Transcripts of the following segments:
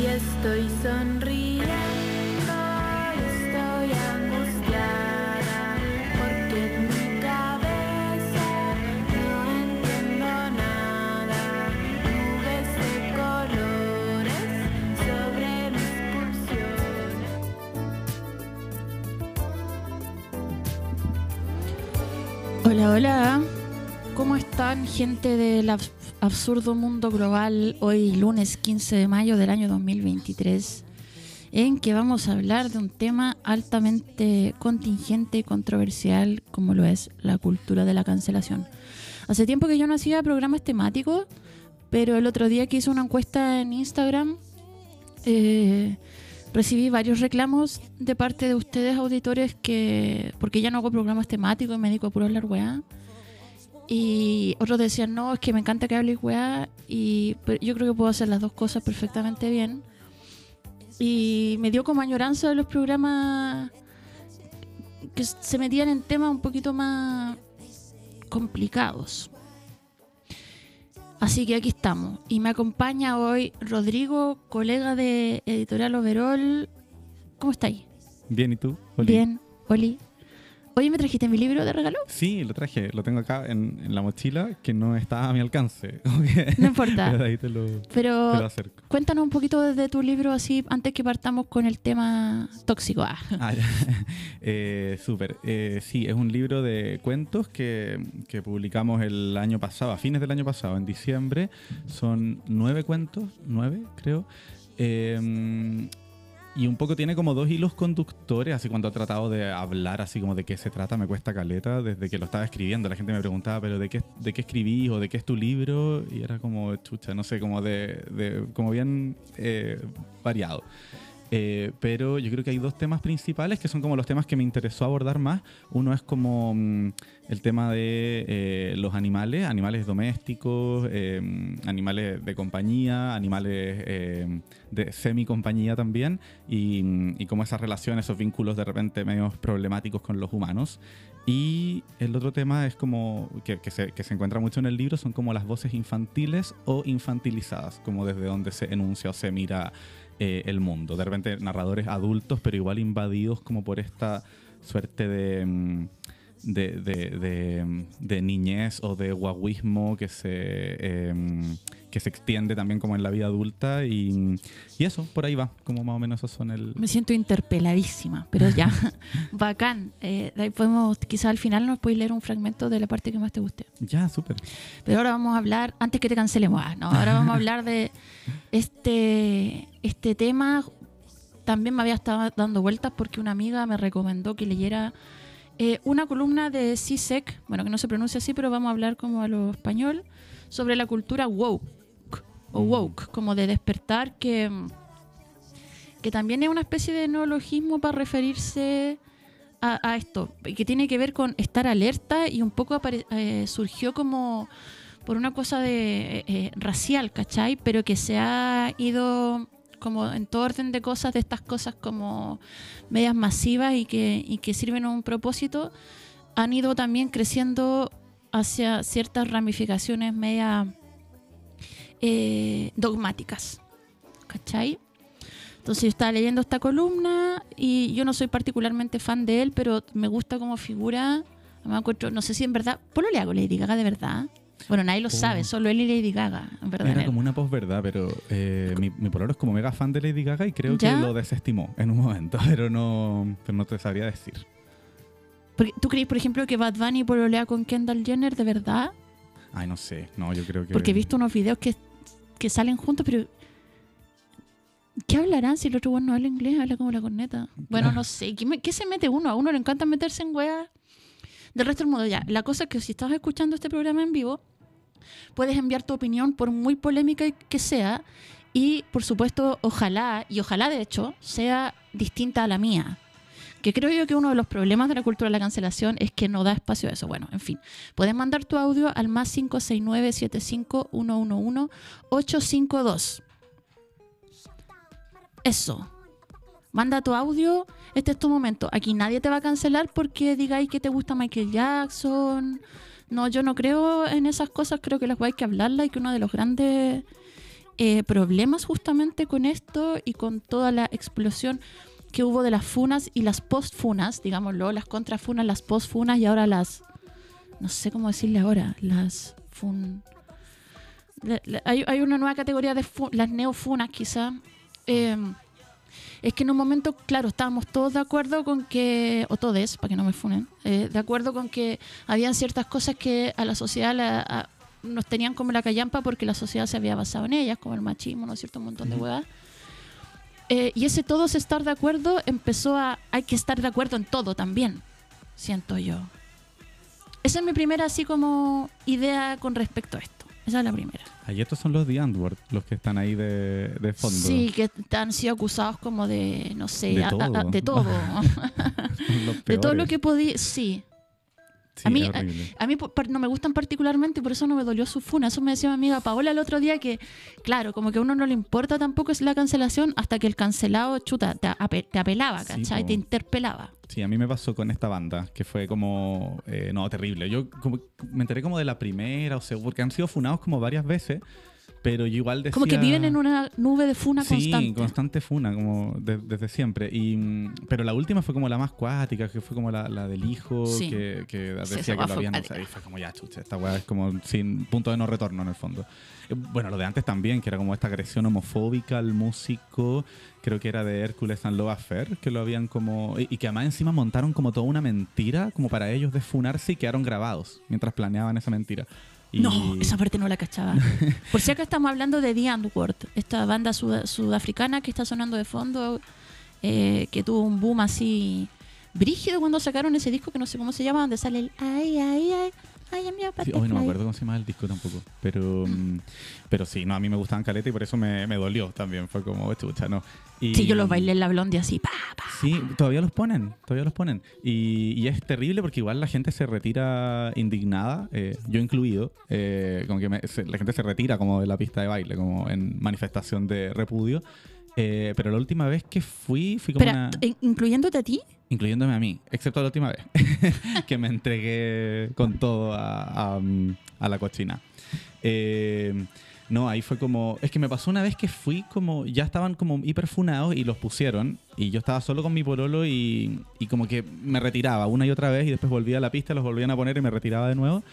y estoy de. Hola, hola. ¿Cómo están, gente del abs- absurdo mundo global? Hoy, lunes 15 de mayo del año 2023, en que vamos a hablar de un tema altamente contingente y controversial, como lo es la cultura de la cancelación. Hace tiempo que yo no hacía programas temáticos, pero el otro día que hice una encuesta en Instagram, eh, recibí varios reclamos de parte de ustedes, auditores, que porque ya no hago programas temáticos y me dedico a puro hablar weá. Y otros decían, no, es que me encanta que hables weá. Y yo creo que puedo hacer las dos cosas perfectamente bien. Y me dio como añoranza de los programas que se metían en temas un poquito más complicados. Así que aquí estamos. Y me acompaña hoy Rodrigo, colega de Editorial Overall. ¿Cómo estáis? Bien, ¿y tú? Oli? Bien, Oli. Oye, ¿me trajiste mi libro de regalo? Sí, lo traje, lo tengo acá en, en la mochila que no está a mi alcance. No importa. Pero ahí te lo, te lo Pero acerco. cuéntanos un poquito de tu libro así antes que partamos con el tema tóxico. Ah. Ah, ya. Eh, Súper. Eh, sí, es un libro de cuentos que, que publicamos el año pasado, a fines del año pasado, en diciembre. Son nueve cuentos, nueve creo. Eh, y un poco tiene como dos hilos conductores, así cuando he tratado de hablar así como de qué se trata, me cuesta caleta desde que lo estaba escribiendo. La gente me preguntaba, pero ¿de qué, de qué escribís o de qué es tu libro? Y era como, chucha, no sé, como de- como bien eh, variado. Eh, pero yo creo que hay dos temas principales que son como los temas que me interesó abordar más. Uno es como mm, el tema de eh, los animales, animales domésticos, eh, animales de compañía, animales eh, de semi-compañía también, y, y cómo esas relaciones, esos vínculos de repente medios problemáticos con los humanos. Y el otro tema es como, que, que se, que se encuentra mucho en el libro, son como las voces infantiles o infantilizadas, como desde donde se enuncia o se mira eh, el mundo. De repente narradores adultos, pero igual invadidos como por esta suerte de, mm, de, de- mm, de niñez o de guaguismo que se, em, que se extiende también como en la vida adulta. Y, y eso, por ahí va, como más o menos esos son el... Me siento interpeladísima, pero ya, bacán. Eh, de ahí podemos, quizás al final nos podéis leer un fragmento de la parte que más te guste. Ya, súper. Pero ahora vamos a hablar, antes que te cancelemos, ah, no, ahora vamos a hablar de este, este tema. También me había estado dando vueltas porque una amiga me recomendó que leyera eh, una columna de CISEC, bueno, que no se pronuncia así, pero vamos a hablar como a lo español, sobre la cultura woke, o woke, como de despertar, que, que también es una especie de neologismo para referirse a, a esto, que tiene que ver con estar alerta y un poco eh, surgió como por una cosa de eh, eh, racial, ¿cachai? Pero que se ha ido como en todo orden de cosas, de estas cosas como medias masivas y que, y que sirven a un propósito, han ido también creciendo hacia ciertas ramificaciones medias eh, dogmáticas, ¿cachai? Entonces yo estaba leyendo esta columna y yo no soy particularmente fan de él, pero me gusta como figura. No sé si en verdad. ¿Por lo le hago Lady Gaga de verdad? Bueno, nadie lo Oh. sabe, solo él y Lady Gaga, en verdad. Era como una posverdad, pero eh, mi, mi es como mega fan de Lady Gaga y creo ¿Ya? que lo desestimó en un momento, pero no, pero no te sabría decir. ¿Tú crees, por ejemplo, que Bad Bunny pololea con Kendall Jenner de verdad? Ay, no sé, no, yo creo que... Porque he visto unos videos que, que salen juntos, pero. ¿Qué hablarán si el otro bueno no habla inglés? Habla como la corneta. Bueno, Claro. no sé. ¿Qué, me- qué se mete uno? A uno le encanta meterse en weas del resto del mundo. Ya, la cosa es que si estás escuchando este programa en vivo, puedes enviar tu opinión, por muy polémica que sea. Y, por supuesto, ojalá, y ojalá de hecho, sea distinta a la mía. Que creo yo que uno de los problemas de la cultura de la cancelación es que no da espacio a eso. Bueno, en fin. Puedes mandar tu audio al más 569-75-111-852. Eso. Manda tu audio. Este es tu momento. Aquí nadie te va a cancelar porque digáis que te gusta Michael Jackson. No, yo no creo en esas cosas. Creo que las hay que hablarlas y que uno de los grandes eh, problemas justamente con esto y con toda la explosión que hubo de las funas y las post-funas, digámoslo, las contrafunas, las post-funas y ahora las, no sé cómo decirle ahora, las fun... la- la- hay, hay una nueva categoría de fu- las neofunas quizá. Eh, es que en un momento, claro, estábamos todos de acuerdo con que, o todes, para que no me funen, eh, de acuerdo con que habían ciertas cosas que a la sociedad la- a- nos tenían como la callampa porque la sociedad se había basado en ellas, como el machismo, ¿no es cierto? Un montón de huevas. Eh, y ese todos estar de acuerdo empezó a. Hay que estar de acuerdo en todo también, siento yo. Esa es mi primera, así como, idea con respecto a esto. Esa es la primera. Ahí estos son los The Antwoord, los que están ahí de, de fondo. Sí, que han sido acusados como de, no sé, De a- todo. a- de todo. De todo lo que podía. Sí. Sí, a mí- horrible. A mí no me gustan particularmente y por eso no me dolió su funa. Eso me decía mi amiga Paola el otro día que, claro, como que a uno no le importa tampoco es la cancelación hasta que el cancelado, chuta, te, ape- te apelaba, Sí, ¿cachai? po. te interpelaba. Sí, a mí me pasó con esta banda, que fue como, eh, no, terrible. Yo como, me enteré como de la primera, o sea, porque han sido funados como varias veces, pero yo igual decía... Como que viven en una nube de funa Sí, constante. constante funa, como de- desde siempre. Y, mm, pero la última fue como la más cuática, que fue como la, la del hijo, Sí. que, que Sí, decía esa que lo habían usado. Y fue como, ya, chucha, esta weá es como sin punto de no retorno en el fondo. Eh, Bueno, lo de antes también, que era como esta agresión homofóbica al músico, creo que era de Hércules and Love Affair, que lo habían como... Y, y que además encima montaron como toda una mentira, como para ellos desfunarse y quedaron grabados mientras planeaban esa mentira. Y- No, esa parte no la cachaba. Por si acá estamos hablando de The Antwoord, esta banda suda- sudafricana que está sonando de fondo, eh, que tuvo un boom así brígido cuando sacaron ese disco que no sé cómo se llama, donde sale el ay, ay, ay, ay, mi Sí, hoy no me acuerdo cómo se llama el disco tampoco. Pero, mm, pero sí, no, a mí me gustaban caleta y por eso me, me dolió también. Fue como, "Oh, chucha, no. Y, Sí, yo los bailé en la blondie así, pa, pa. Sí, todavía los ponen, todavía los ponen. Y, y es terrible porque igual la gente se retira indignada, eh, yo incluido, eh, como que me- se- la gente se retira como de la pista de baile, como en manifestación de repudio. Eh, pero la última vez que fui, fui como Espera, una... ¿t- ¿incluyéndote a ti? incluyéndome a mí, excepto la última vez, que me entregué con todo a, a, a la cochina. Eh, no, ahí fue como. Es que me pasó una vez que fui como. Ya estaban como hiperfunados y los pusieron. Y yo estaba solo con mi pololo y, y como que me retiraba una y otra vez y después volvía a la pista, los volvían a poner y me retiraba de nuevo.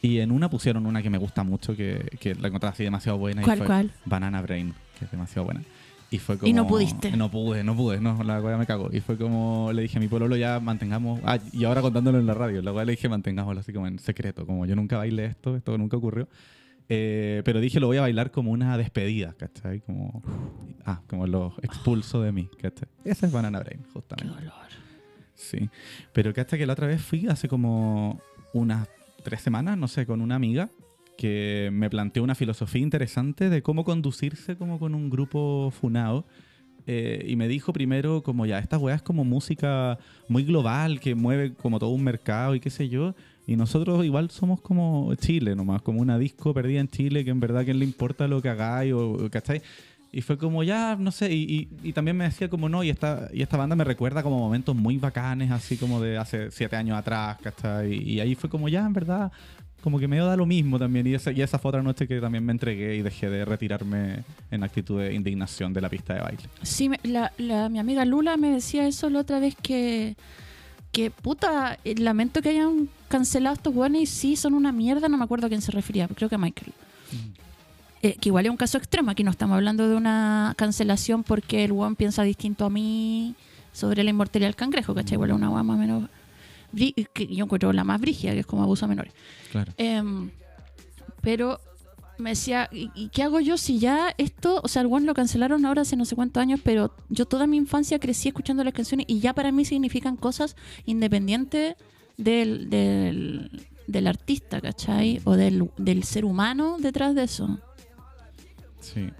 Y en una pusieron una que me gusta mucho, que, que la encontraba así demasiado buena. y ¿Cuál, fue cuál? Banana Brain, que es demasiado buena. Y fue como... Y no pudiste. No pude, no pude, no, la weá me cago. Y fue como, le dije a mi pololo ya mantengamos... Ah, y ahora contándolo en la radio, la weá le dije mantengámoslo así como en secreto, como yo nunca bailé esto, esto nunca ocurrió. Eh, pero dije lo voy a bailar como una despedida, ¿cachai? Como... Ah, como los expulso de mí, ¿cachai? Esa es Banana Brain, Qué justamente. dolor. Sí. Pero que hasta que la otra vez fui hace como unas tres semanas, no sé, con una amiga que me planteó una filosofía interesante de cómo conducirse como con un grupo funado. Eh, y me dijo primero como ya, esta weá es como música muy global que mueve como todo un mercado y qué sé yo. Y nosotros igual somos como Chile nomás, como una disco perdida en Chile que en verdad quién le importa lo que hagáis o ¿cachai? Y fue como ya, no sé, y, y- y también me decía como no, y esta, y esta banda me recuerda como momentos muy bacanes, así como de hace siete años atrás, ¿cachai? Y, y ahí fue como ya, en verdad, como que me da lo mismo también. Y esa, y esa fue otra noche que también me entregué y dejé de retirarme en actitud de indignación de la pista de baile. Sí, me- la, la- mi amiga Lula me decía eso la otra vez que, que puta, eh, lamento que hayan cancelado estos buenos y sí son una mierda, no me acuerdo a quién se refería, creo que a Michael. Eh, que igual es un caso extremo, aquí no estamos hablando de una cancelación porque el one piensa distinto a mí sobre la inmortalidad del cangrejo, ¿cachai? Igual es una guama menos... que yo encuentro la más brígida, que es como abuso a menores. Claro. Em, pero me decía, ¿y, qué hago yo si ya esto, o sea, el One lo cancelaron ahora hace no sé cuántos años, pero yo toda mi infancia crecí escuchando las canciones y ya para mí significan cosas independientes del, del, del artista, ¿cachai? O del, del ser humano detrás de eso. Sí.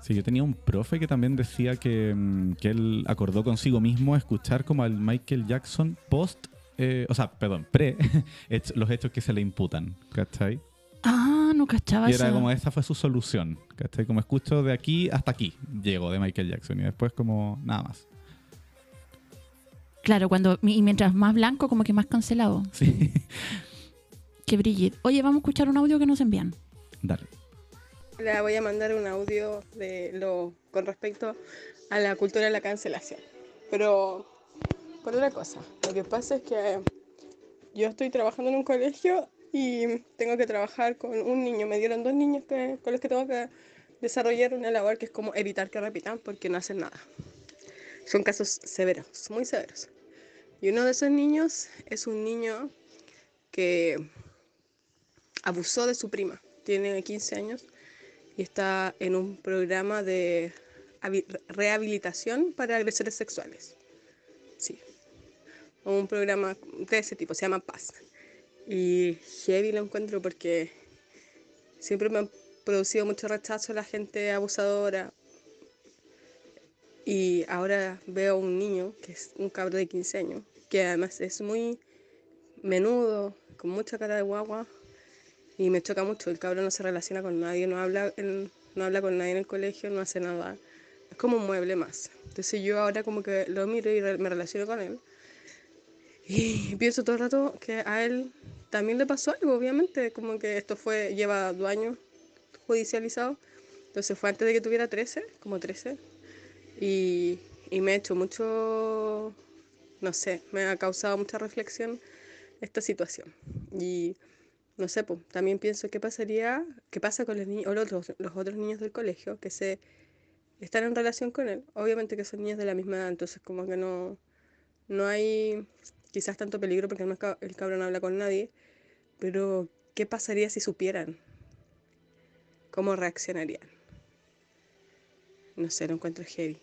Sí, yo tenía un profe que también decía que, mm, que él acordó consigo mismo escuchar como al Michael Jackson post, eh, o sea, perdón, pre los hechos que se le imputan, ¿cachai? Ah, no cachaba Y era como esa fue su solución, ¿cachai? Como escucho de aquí hasta aquí, llego de Michael Jackson y después como nada más. Claro, cuando y mientras más blanco, como que más cancelado. Sí, Que brille. Oye, vamos a escuchar un audio que nos envían. dale. le voy a mandar un audio de lo con respecto a la cultura de la cancelación. Pero por otra cosa, lo que pasa es que yo estoy trabajando en un colegio y tengo que trabajar con un niño. Me dieron dos niños que, con los que tengo que desarrollar una labor que es como evitar que repitan porque no hacen nada. Son casos severos, muy severos. Y uno de esos niños es un niño que abusó de su prima. Tiene 15 años y está en un programa de habi- rehabilitación para agresores sexuales. Un programa de ese tipo, se llama Paz. Y heavy lo encuentro porque siempre me han producido mucho rechazo la gente abusadora. Y ahora veo un niño, que es un cabro de 15 años, que además es muy menudo, con mucha cara de guagua, y me choca mucho. El cabro no se relaciona con nadie, no habla, no habla con nadie en el colegio, no hace nada. Es como un mueble más. Entonces yo ahora como que lo miro y me relaciono con él. Y pienso todo el rato que a él también le pasó algo, obviamente, como que esto fue, lleva dos años judicializado. Entonces fue antes de que tuviera 13, como 13. Y, y me ha hecho mucho, no sé, me ha causado mucha reflexión esta situación. Y no sé, pues, también pienso qué pasaría, qué pasa con los niños, o los, los otros niños del colegio que se están en relación con él. Obviamente que son niños de la misma edad, entonces como que no, no hay quizás tanto peligro porque no es el cabrón no habla con nadie, pero ¿qué pasaría si supieran? ¿Cómo reaccionarían? No sé, lo encuentro heavy.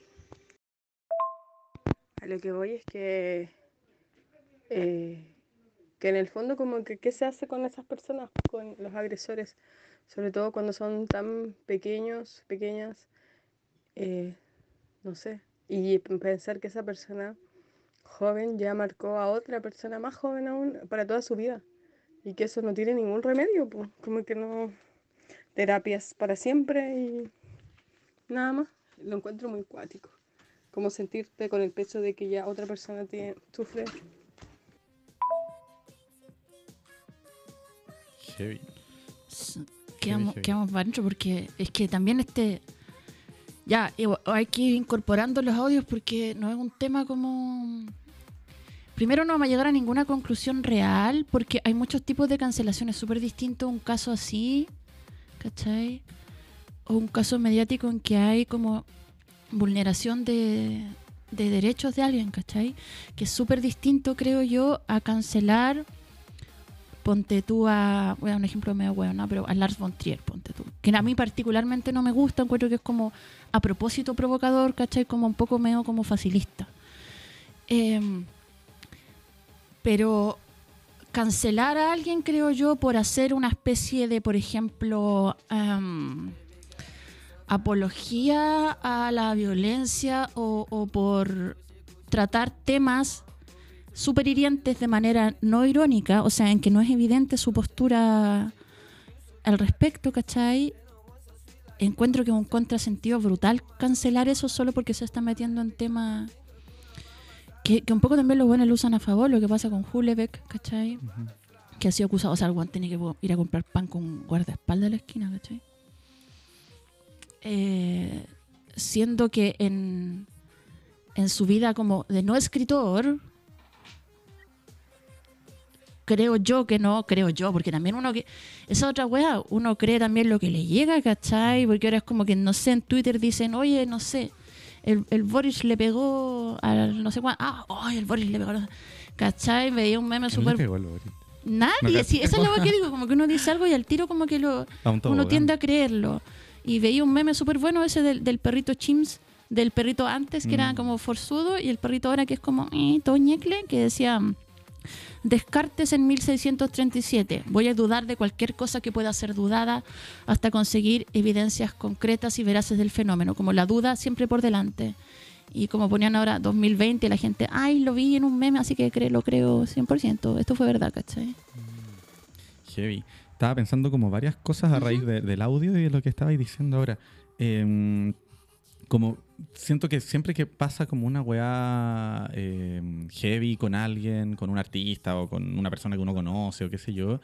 A lo que voy es que, eh, que en el fondo como que qué se hace con esas personas, con los agresores, sobre todo cuando son tan pequeños, pequeñas, eh, no sé, y pensar que esa persona joven ya marcó a otra persona más joven aún para toda su vida y que eso no tiene ningún remedio, pues, como que no, terapias para siempre y nada más, lo encuentro muy cuático, como sentirte con el peso de que ya otra persona tiene, sufre Heavy. Quedamos, quedamos para adentro porque es que también este. Ya, igual, hay que ir incorporando los audios porque no es un tema como. Primero no vamos a llegar a ninguna conclusión real porque hay muchos tipos de cancelaciones súper distintos. Un caso así, ¿cachai? O un caso mediático en que hay como vulneración de, de derechos de alguien, ¿cachai? Que es súper distinto, creo yo, a cancelar ponte tú a, dar un ejemplo medio bueno, pero a Lars von Trier, ponte tú. Que a mí particularmente no me gusta, encuentro que es como a propósito provocador, ¿cachai? Como un poco medio como facilista. Em, pero cancelar a alguien, creo yo, por hacer una especie de, por ejemplo, em, apología a la violencia o, o por tratar temas súper hirientes de manera no irónica, o sea, en que no es evidente su postura al respecto, ¿cachai? Encuentro que es un contrasentido brutal cancelar eso solo porque se está metiendo en temas que, que un poco también los buenos lo usan a favor, lo que pasa con Hulebeck, ¿cachai? Que ha sido acusado, o sea, el tiene que ir a comprar pan con guardaespaldas a la esquina, ¿cachai? Eh, siendo que en, en su vida como de no escritor, creo yo que no, creo yo, porque también uno que. Esa otra wea, uno cree también lo que le llega, ¿cachai? Porque ahora es como que, no sé, en Twitter dicen, oye, no sé, el, el Boris le pegó al no sé cuánto. Ah, ay, el Boris le pegó. al- ¿cachai? Veía un meme ¿Quién le súper. Nadie, No, sí, esa es la que digo, como que uno dice algo y al tiro como que lo. Uno tiende a creerlo. Y veía un meme súper bueno ese del, del perrito Chims, del perrito antes que era Mm. como forzudo y el perrito ahora que es como eh, todo ñecle, que decía Descartes en 1637. Voy a dudar de cualquier cosa que pueda ser dudada hasta conseguir evidencias concretas y veraces del fenómeno, como la duda siempre por delante. Y como ponían ahora 2020, la gente, ay, lo vi en un meme, así que cre- lo creo 100%. Esto fue verdad, ¿cachai? Heavy. Estaba pensando como varias cosas a raíz de- del audio y de lo que estabais diciendo ahora. Em, como siento que siempre que pasa como una weá em, heavy con alguien, con un artista o con una persona que uno conoce o qué sé yo,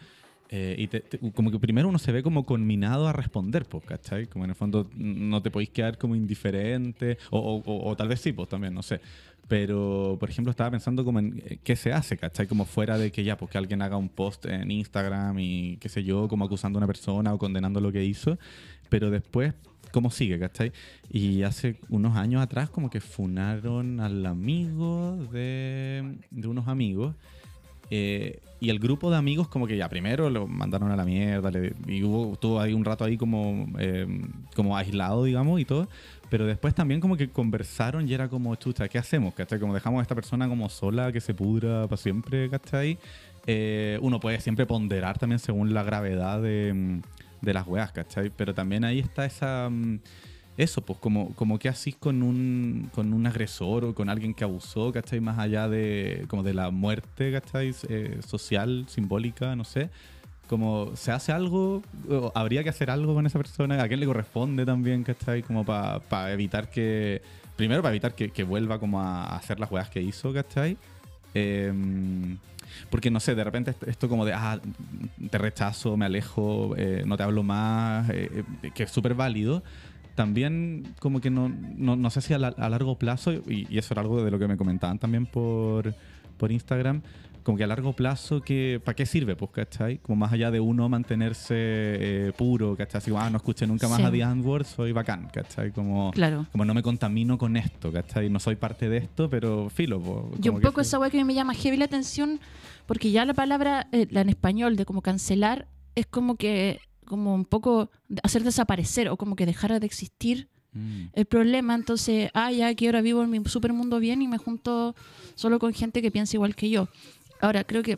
Eh, y te- te- como que primero uno se ve como conminado a responder, pues, ¿cachai? Como en el fondo no te podéis quedar como indiferente, o, o- o- o tal vez sí, pues también, no sé. Pero, por ejemplo, estaba pensando como en eh, qué se hace, ¿cachai? Como fuera de que ya, pues que alguien haga un post en Instagram y qué sé yo, como acusando a una persona o condenando lo que hizo, pero después, ¿cómo sigue, cachai? Y hace unos años atrás como que funaron al amigo de, de unos amigos. eh, y el grupo de amigos como que ya primero lo mandaron a la mierda y hubo, estuvo ahí un rato ahí como, eh, como aislado, digamos, y todo. Pero después también como que conversaron y era como, chucha, ¿qué hacemos? ¿Cachai? Como dejamos a esta persona como sola, que se pudra para siempre, ¿cachai? Eh, uno puede siempre ponderar también según la gravedad de, de las weas, ¿cachai? Pero también ahí está esa... mm, Eso, pues como, como que así con un, con un agresor o con alguien que abusó, ¿cachai? Más allá de, como de la muerte, ¿cachai? Eh, social, simbólica, no sé. Como se hace algo, o habría que hacer algo con esa persona, a quién le corresponde también, ¿cachai? Como para evitar que, primero para evitar que, vuelva como a hacer las weas que hizo, ¿cachai? Em, porque no sé, de repente esto- como de, ah, te rechazo, me alejo, eh, no te hablo más, eh, eh, que es súper válido. También como que no, no, no sé si a, la- a largo plazo, y, y eso era algo de lo que me comentaban también por, por Instagram, como que a largo plazo, que, ¿para qué sirve? Pues, ¿cachai? Como más allá de uno mantenerse eh, puro, ¿cachai? Así como, ah, no escuché nunca más Sí. a The Antwoord, soy bacán, ¿cachai? Como, Claro. como no me contamino con esto, ¿cachai? No soy parte de esto, pero filo. po, Y como un poco esa weá que me llama heavy la atención, porque ya la palabra, eh, la en español, de como cancelar, es como que, como un poco hacer desaparecer o como que dejara de existir Mm. el problema. Entonces, ah, ya que ahora vivo en mi super mundo bien y me junto solo con gente que piensa igual que yo. Ahora, creo que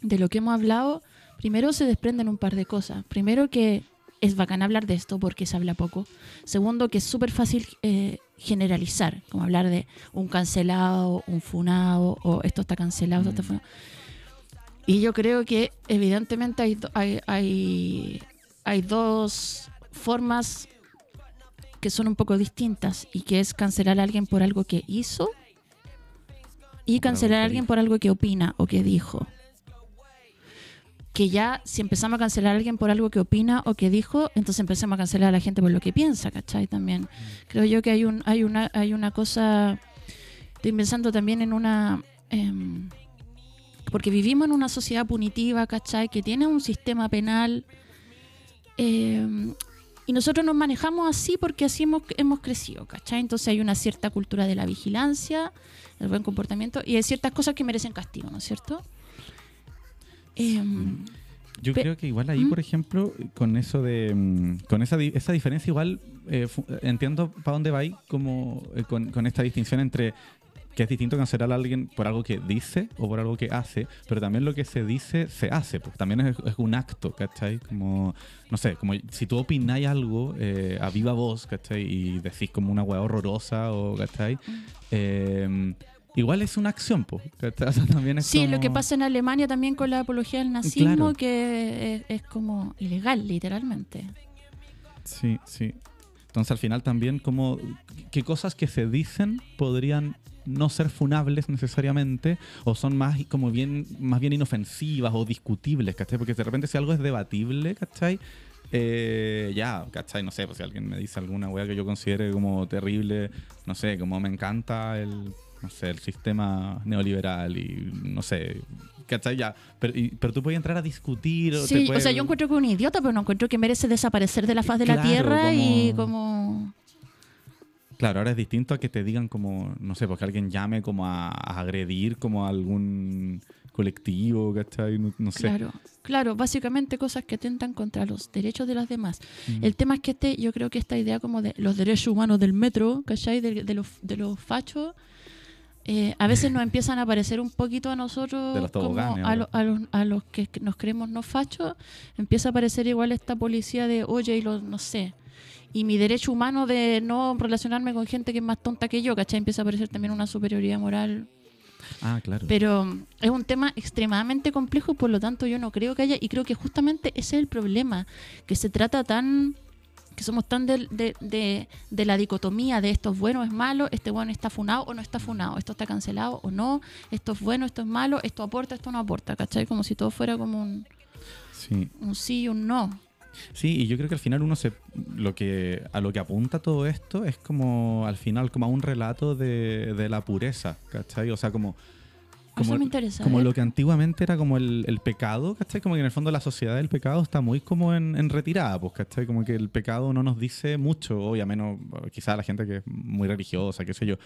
de lo que hemos hablado, primero se desprenden un par de cosas. Primero que es bacán hablar de esto porque se habla poco. Segundo, que es súper fácil eh, generalizar, como hablar de un cancelado, un funado, o esto está cancelado, esto está Mm. funado. Y yo creo que evidentemente hay, hay, hay, hay dos formas que son un poco distintas y que es cancelar a alguien por algo que hizo y cancelar a alguien por algo que opina o que dijo. Que ya si empezamos a cancelar a alguien por algo que opina o que dijo, entonces empezamos a cancelar a la gente por lo que piensa, ¿cachai? También creo yo que hay un hay una hay una cosa estoy pensando también en una em, porque vivimos en una sociedad punitiva, ¿cachai? Que tiene un sistema penal em, y nosotros nos manejamos así porque así hemos, hemos crecido, ¿cachai? Entonces hay una cierta cultura de la vigilancia, del buen comportamiento y hay ciertas cosas que merecen castigo, ¿no es cierto? Em, Yo creo que igual ahí, ¿Mm? por ejemplo, con eso de. mm, Con esa, di- esa diferencia, igual eh, entiendo para dónde va ahí, como eh, con, con esta distinción entre que es distinto cancelar a alguien por algo que dice o por algo que hace, pero también lo que se dice se hace, pues también es, es un acto, ¿cachai? Como, no sé, como si tú opináis algo eh, a viva voz, ¿cachai? Y decís como una hueá horrorosa o, ¿cachai? Eh, igual es una acción, pues, ¿cachai? O sea, también es Sí, lo que pasa en Alemania también con la apología del nazismo, Claro. que es, es como ilegal, literalmente. Sí, sí. Entonces al final también como qué cosas que se dicen podrían no ser funables necesariamente o son más como bien más bien inofensivas o discutibles, ¿cachai? Porque de repente si algo es debatible, ¿cachai? Eh, ya, ¿cachai? No sé, pues si alguien me dice alguna weá que yo considere como terrible, no sé, como me encanta el, no sé, el sistema neoliberal y no sé, ¿cachai? Ya, pero, y- pero tú puedes entrar a discutir. o Sí, o puedes- sea, yo encuentro que es un idiota, pero no encuentro que merece desaparecer de la faz de la Claro, tierra y como- como... Claro, ahora es distinto a que te digan como, no sé, porque alguien llame como a, a agredir como a algún colectivo, ¿cachai? No, no sé. Claro, claro, básicamente cosas que atentan contra los derechos de las demás. Mm. El tema es que este, yo creo que esta idea como de los derechos humanos del metro, ¿cachai? De, de los, de los fachos, eh, a veces nos empiezan a aparecer un poquito a nosotros, De los como a, ahora. lo- a los, a los que nos creemos no fachos, empieza a aparecer igual esta policía de, oye, y los, no sé, y mi derecho humano de no relacionarme con gente que es más tonta que yo, ¿cachai? Empieza a aparecer también una superioridad moral Ah, claro. pero mm, es un tema extremadamente complejo y por lo tanto yo no creo que haya, y creo que justamente ese es el problema, que se trata tan, que somos tan de, de, de- de la dicotomía de esto es bueno, es malo, este bueno está funado o no está funado, esto está cancelado o no, esto es bueno, esto es malo, esto aporta, esto no aporta, ¿cachai? Como si todo fuera como un... Sí. un sí y un no. Sí, y yo creo que al final uno se lo que a lo que apunta todo esto es como al final como a un relato de, de la pureza, ¿cachai? O sea, como Eso me interesa. como ¿eh? lo que antiguamente era como el, el pecado, ¿cachai? Como que en el fondo la sociedad del pecado está muy como en, en retirada, pues, ¿cachai? Como que el pecado no nos dice mucho, hoy a menos quizás la gente que es muy religiosa, qué sé yo.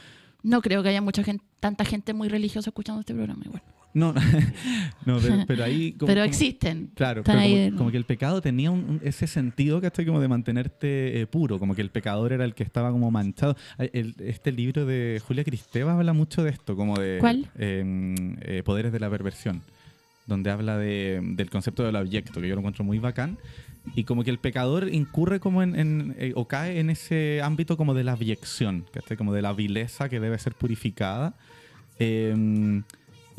No creo que haya mucha gente, tanta gente muy religiosa escuchando este programa igual. No, no pero, pero ahí... como- Pero como- existen. Claro, pero ahí como, como que el pecado tenía un- ese sentido, ¿cachai? Como de mantenerte eh, puro, como que el pecador era el que estaba como manchado. El- este libro de Julia Cristeva habla mucho de esto, como de ¿Cuál? eh, eh, Poderes de la Perversión, donde habla de- del concepto del abyecto, que yo lo encuentro muy bacán. Y como que el pecador incurre como en, en, eh, o cae en ese ámbito como de la abyección, ¿cachai? Como de la vileza que debe ser purificada. Eh,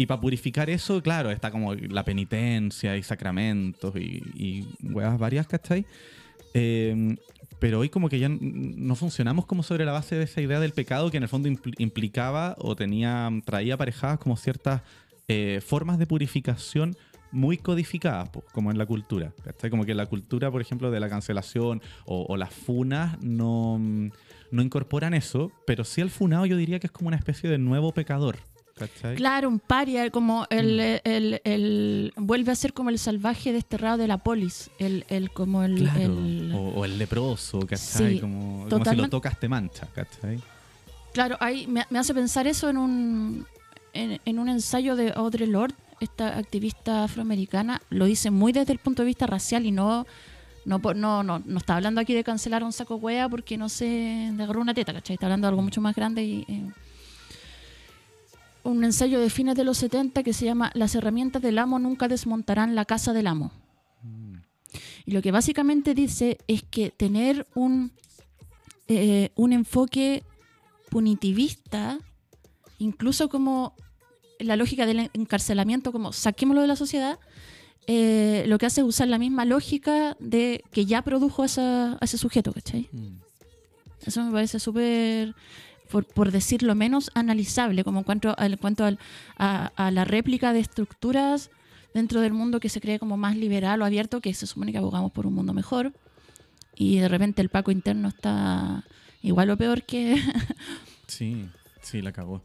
y para purificar eso, claro, está como la penitencia y sacramentos y, y huevas varias, ¿cachai? Eh, pero hoy como que ya no funcionamos como sobre la base de esa idea del pecado que en el fondo impl- implicaba o tenía, traía aparejadas como ciertas eh, formas de purificación muy codificadas, po, como en la cultura. ¿cachai? Como que la cultura, por ejemplo, de la cancelación o, o las funas no, no incorporan eso, pero sí el funado yo diría que es como una especie de nuevo pecador. ¿Cachai? Claro, un paria, como el, Mm. el, el- vuelve a ser como el salvaje desterrado de la polis, el, el como el, Claro, el- o, o el leproso, ¿cachai? Sí, como, como si lo tocas te mancha, ¿cachai? claro, ahí me, me hace pensar eso en un en, en un ensayo de Audre Lorde, esta activista afroamericana, lo dice muy desde el punto de vista racial y no no no no, no está hablando aquí de cancelar un saco hueá porque no se le agarró una teta, ¿cachai? Está hablando de algo mucho más grande y eh, un ensayo de fines de los 70 que se llama Las herramientas del amo nunca desmontarán la casa del amo. Y lo que básicamente dice es que tener un, eh, un enfoque punitivista, incluso como la lógica del encarcelamiento, como saquémoslo de la sociedad, eh, lo que hace es usar la misma lógica de que ya produjo a, esa- a ese sujeto, ¿cachai? Mm. Eso me parece súper, por, por decirlo menos, analizable, como en cuanto, en cuanto al- a, a la réplica de estructuras dentro del mundo que se cree como más liberal o abierto, que se supone que abogamos por un mundo mejor, y de repente el Paco interno está igual o peor que... Sí, sí, la cagó.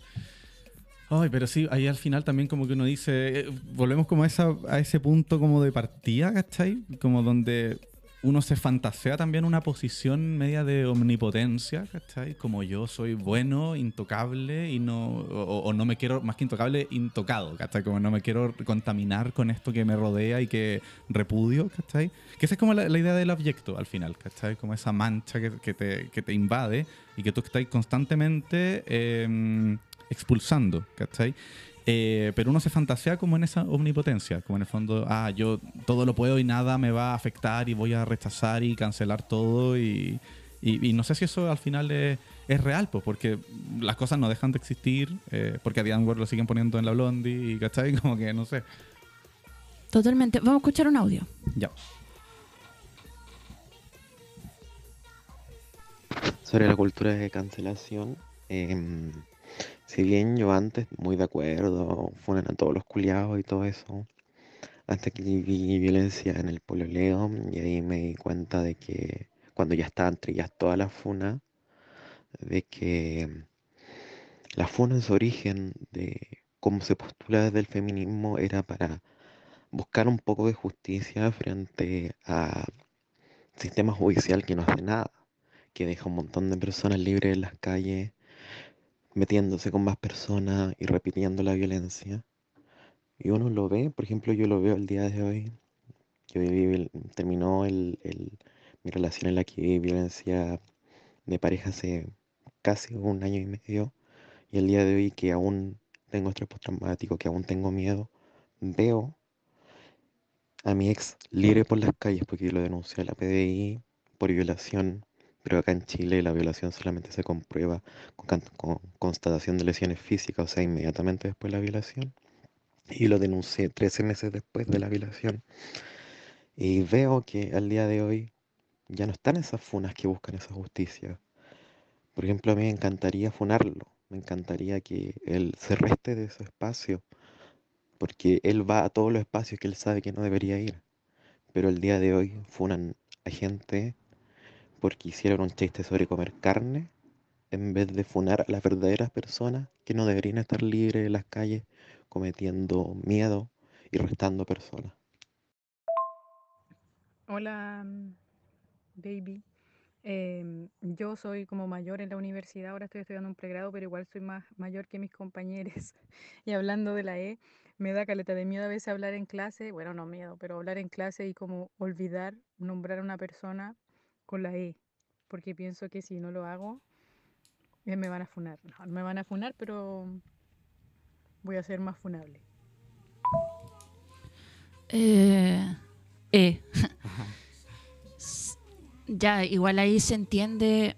Ay, pero sí, ahí al final también como que uno dice, eh, volvemos como a, esa, a ese punto como de partida, ¿cachai? Como donde uno se fantasea también una posición media de omnipotencia, ¿cachai? Como yo soy bueno, intocable y no, o, o no me quiero, más que intocable, intocado, ¿cachai? Como no me quiero contaminar con esto que me rodea y que repudio, ¿cachai? Que esa es como la, la idea del abyecto al final, ¿cachai? Como esa mancha que, que te, que te invade y que tú estás constantemente eh, expulsando, ¿cachai? Eh, pero uno se fantasea como en esa omnipotencia, como en el fondo, ah, yo todo lo puedo y nada me va a afectar y voy a rechazar y cancelar todo y, y- y no sé si eso al final es, es real, pues, porque las cosas no dejan de existir, eh, porque a Diane Ward lo siguen poniendo en la Blondie y, ¿cachai? Como que no sé. Totalmente. Vamos a escuchar un audio. Ya. Sobre la cultura de cancelación, em, si bien yo antes muy de acuerdo, fueron a todos los culiados y todo eso, hasta que vi violencia en el pololeo y ahí me di cuenta de que cuando ya estaban trilladas todas las funas, de que la funa en su origen, de cómo se postula desde el feminismo, era para buscar un poco de justicia frente a sistema judicial que no hace nada que deja un montón de personas libres en las calles, metiéndose con más personas y repitiendo la violencia. Y uno lo ve, por ejemplo, yo lo veo el día de hoy, que viví terminó el- el- mi relación en la que viví violencia de pareja hace casi un año y medio, y el día de hoy que aún tengo estrés postraumático, que aún tengo miedo, veo a mi ex libre por las calles porque lo denunció a la PDI por violación pero acá en Chile la violación solamente se comprueba con, constatación de lesiones físicas, o sea, inmediatamente después de la violación. Y lo denuncié 13 meses después de la violación. Y veo que al día de hoy ya no están esas funas que buscan esa justicia. Por ejemplo, a mí me encantaría funarlo, me encantaría que él se reste de su espacio, porque él va a todos los espacios que él sabe que no debería ir. pero el día de hoy funan a gente porque hicieron un chiste sobre comer carne en vez de funar a las verdaderas personas que no deberían estar libres en las calles cometiendo miedo y restando personas. Hola, baby. Em, yo soy como mayor en la universidad, ahora estoy estudiando un pregrado, pero igual soy más mayor que mis compañeros. Y hablando de la E, me da caleta de miedo a veces hablar en clase, bueno, no miedo, pero hablar en clase y como olvidar nombrar a una persona con la E, porque pienso que si no lo hago, eh, me van a funar. No, no me van a funar, pero voy a ser más funable. Eh, eh. S- ya, igual ahí se entiende.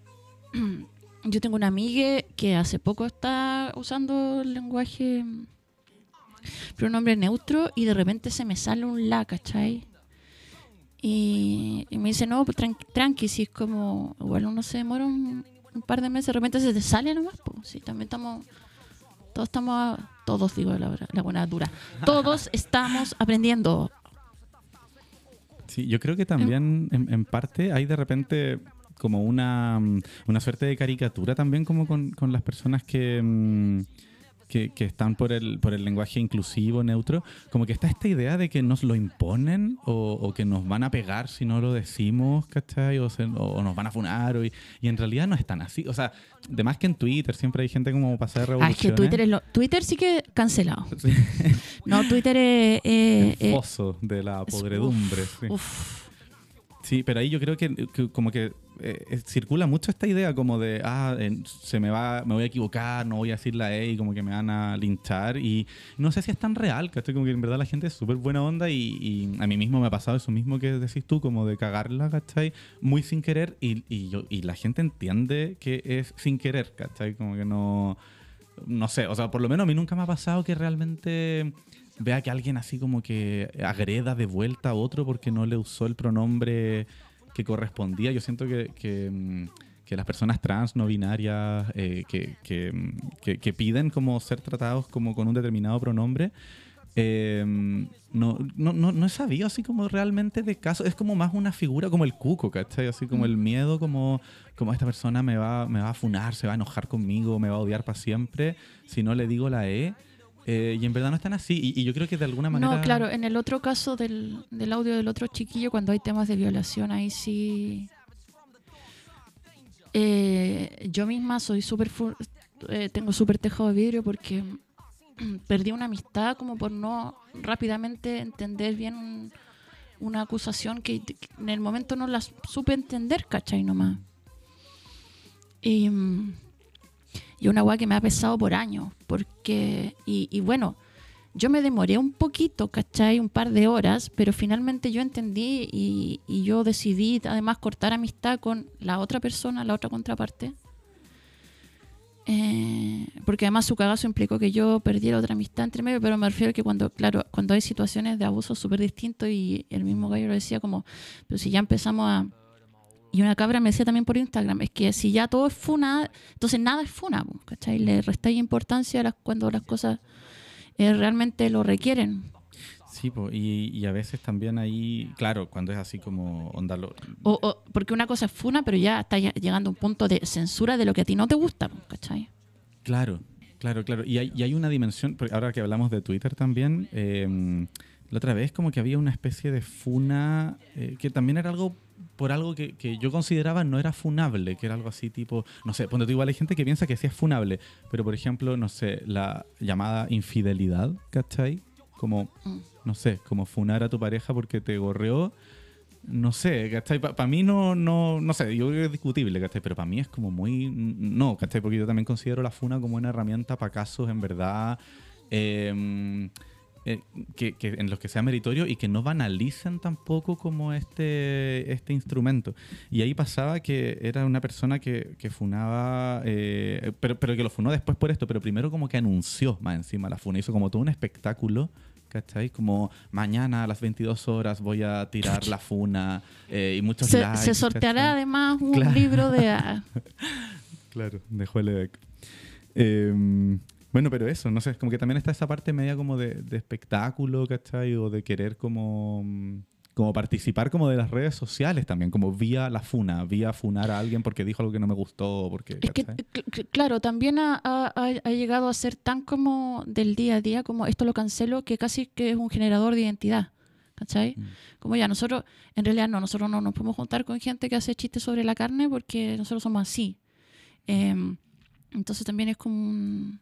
Yo tengo una amiga que hace poco está usando el lenguaje pronombre neutro y de repente se me sale un la, ¿cachai? Y, y me dice, no, pues tran- tranqui, si es como, igual uno se demora un, un par de meses, de repente se te sale nomás, pues, sí, también estamos, todos estamos, todos digo la, verdad, la buena dura, todos estamos aprendiendo. Sí, yo creo que también en, en parte hay de repente como una, mm, una suerte de caricatura también como con, con las personas que, mm, que, que están por el, por el lenguaje inclusivo, neutro, como que está esta idea de que nos lo imponen o, o que nos van a pegar si no lo decimos, ¿cachai? O, se- o nos van a funar, o- y, y en realidad no es tan así. O sea, de más que en Twitter siempre hay gente como pasar de Ah, es que revoluciones. Twitter es lo, Twitter sí que cancelado. Sí. No, Twitter es... eh, el eh, foso de la podredumbre. uf, sí. uf. Sí, pero ahí yo creo que, que como que eh, eh, circula mucho esta idea como de, ah, se me va, me voy a equivocar, no voy a decir la E y como que me van a linchar y no sé si es tan real, ¿cachai? Como que en verdad la gente es súper buena onda y, y a mí mismo me ha pasado eso mismo que decís tú, como de cagarla, ¿cachai? Muy sin querer y, y, yo, y la gente entiende que es sin querer, ¿cachai? Como que no, no sé, o sea, por lo menos a mí nunca me ha pasado que realmente vea que alguien así como que agreda de vuelta a otro porque no le usó el pronombre que correspondía. Yo siento que, que, mm, que las personas trans, no binarias, eh, mm, que- que piden como ser tratados como con un determinado pronombre, eh, no, no, no, no he sabido así como realmente de caso. Es como más una figura como el cuco, ¿cachai? Así como el miedo, como, como esta persona me va, me va a funar, se va a enojar conmigo, me va a odiar para siempre si no le digo la E. Eh, y en verdad no están así. Y, y yo creo que de alguna manera. No, claro, en el otro caso del, del audio del otro chiquillo, cuando hay temas de violación, ahí sí. Eh, yo misma soy súper. eh, tengo súper tejado de vidrio porque perdí una amistad como por no rápidamente entender bien un- una acusación que, que en el momento no la supe entender, ¿cachai? Nomás. Y. y una weá que me ha pesado por años. Porque, y, bueno, yo me demoré un poquito, ¿cachai? Un par de horas, pero finalmente yo entendí y, yo decidí además cortar amistad con la otra persona, la otra contraparte. Eh, porque además su cagazo implicó que yo perdiera otra amistad entre medio, pero me refiero a que cuando, claro, cuando hay situaciones de abuso súper distintos y el mismo gallo lo decía como, pero si ya empezamos a, y una cabra me decía también por Instagram, es que si ya todo es funa, entonces nada es funa, ¿cachai? Le restáis importancia a las, cuando las cosas eh, realmente lo requieren. Sí, po, y, y a veces también ahí, claro, cuando es así como onda lo- O, o- porque una cosa es funa, pero ya está lle- llegando a un punto de censura de lo que a ti no te gusta, ¿cachai? Claro, claro, claro. Y hay, y hay una dimensión, ahora que hablamos de Twitter también, eh, la otra vez como que había una especie de funa, eh, que también era algo por algo que, que yo consideraba no era funable, que era algo así tipo, no sé, ponte tú igual hay gente que piensa que sí es funable, pero por ejemplo, no sé, la llamada infidelidad, ¿cachai? Como, no sé, como funar a tu pareja porque te gorreó, no sé, ¿cachai? Para mí no, no, no sé, yo creo que es discutible, ¿cachai? Pero para mí es como muy, no, ¿cachai? Porque yo también considero la funa como una herramienta para casos en verdad eh, eh, que, que en los que sea meritorio y que no banalicen tampoco como este, este instrumento. Y ahí pasaba que era una persona que, que funaba, eh, pero, pero que lo funó después por esto, pero primero como que anunció más encima la funa, hizo como todo un espectáculo. ¿Cachai? Como mañana a las 22 horas voy a tirar la funa eh, y muchos Se, likes, se sorteará ¿cachai? además un Claro. libro de... Claro, de Huelebec. Eh, bueno, pero eso, no sé, como que también está esa parte media como de, de espectáculo, ¿cachai? O de querer como, mm, como participar como de las redes sociales también, como vía la funa, vía funar a alguien porque dijo algo que no me gustó, porque... Es que, claro, también ha, ha- ha- llegado a ser tan como del día a día, como esto lo cancelo, que casi que es un generador de identidad. ¿Cachai? Mm. Como ya, nosotros, en realidad no, nosotros no nos podemos juntar con gente que hace chistes sobre la carne porque nosotros somos así. Em, entonces también es como un,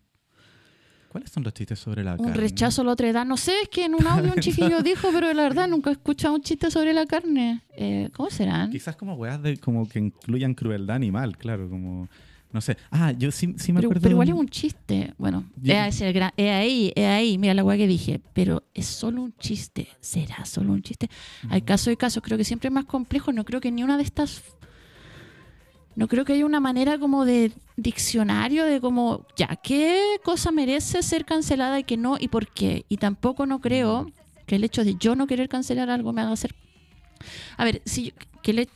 ¿Cuáles son los chistes sobre la un carne? rechazo a la otra edad. No sé, es que en un audio un chiquillo dijo, pero la verdad nunca he escuchado un chiste sobre la carne. Eh, ¿Cómo serán? Quizás como weas de como que incluyan crueldad animal, claro, como no sé. Ah, yo sí, sí me Pero, acuerdo. pero igual es un- un chiste. Bueno, es, el gran- es ahí, es ahí. Mira la weá que dije. Pero es solo un chiste. ¿Será solo un chiste? Hay casos y casos. Creo que siempre es más complejo. No creo que ni una de estas. No creo que haya una manera como de diccionario de como, ya, ¿qué cosa merece ser cancelada y qué no? ¿Y por qué? Y tampoco no creo que el hecho de yo no querer cancelar algo me haga ser... A ver, si yo- que le,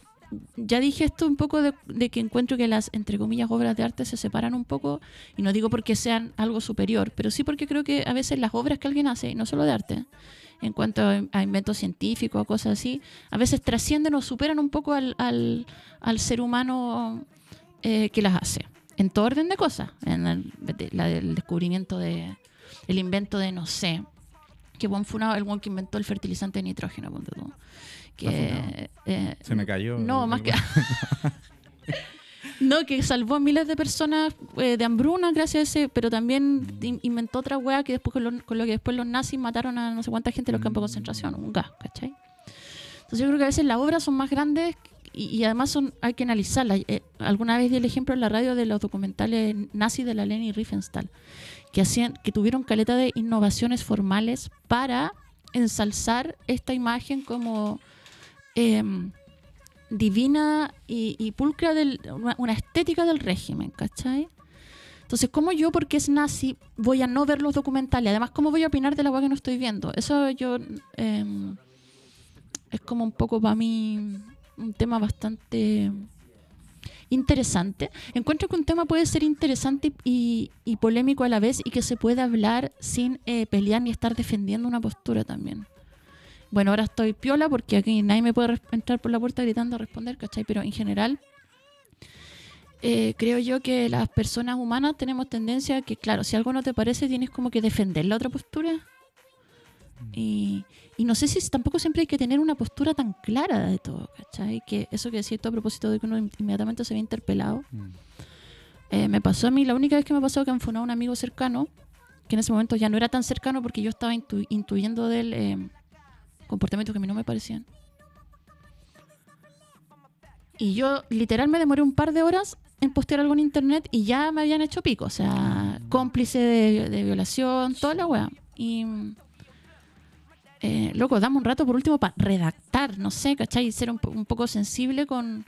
ya dije esto un poco de, de que encuentro que las, entre comillas, obras de arte se separan un poco, y no digo porque sean algo superior, pero sí porque creo que a veces las obras que alguien hace, y no solo de arte, en cuanto a, inventos científicos o cosas así, a veces trascienden o superan un poco al, al, al ser humano eh, que las hace. En todo orden de cosas. En el, de- la del descubrimiento de. El invento de, no sé. Que buen funado, el buen que inventó el fertilizante de nitrógeno. Que, eh, Se me cayó. no, más que. no, que salvó a miles de personas eh, de hambruna gracias a ese, pero también in- inventó otra weá que después con lo, con lo que después los nazis mataron a no sé cuánta gente en los campos de concentración, un gas, ¿cachai? Entonces yo creo que a veces las obras son más grandes y, además son hay que analizarlas. Eh, alguna vez di el ejemplo en la radio de los documentales nazis de la Leni Riefenstahl, que hacían, que tuvieron caleta de innovaciones formales para ensalzar esta imagen como em, divina y, pulcra de una, estética del régimen, ¿cachai? Entonces, ¿cómo yo, porque es nazi, voy a no ver los documentales? Además, ¿cómo voy a opinar de la weá que no estoy viendo? Eso yo em, es como un poco para mí un tema bastante interesante. Encuentro que un tema puede ser interesante y, y polémico a la vez y que se puede hablar sin eh, pelear ni estar defendiendo una postura también. Bueno, ahora estoy piola porque aquí nadie me puede entrar por la puerta gritando a responder, ¿cachai? Pero en general, eh, creo yo que las personas humanas tenemos tendencia a que, claro, si algo no te parece, tienes como que defender la otra postura. Y, y no sé si tampoco siempre hay que tener una postura tan clara de todo, ¿cachai? Que eso que decía a propósito de que uno in- inmediatamente se ve interpelado. Mm. Eh, me pasó a mí, la única vez que me pasó que fue a un amigo cercano, que en ese momento ya no era tan cercano porque yo estaba intu- intuyendo de él eh, comportamientos que a mí no me parecían. Y yo literal me demoré un par de horas en postear algo en internet y ya me habían hecho pico, o sea, cómplice de, violación, toda la weá. Y, eh, loco, dame un rato por último para redactar, no sé, ¿cachai? Y ser un, un poco sensible con,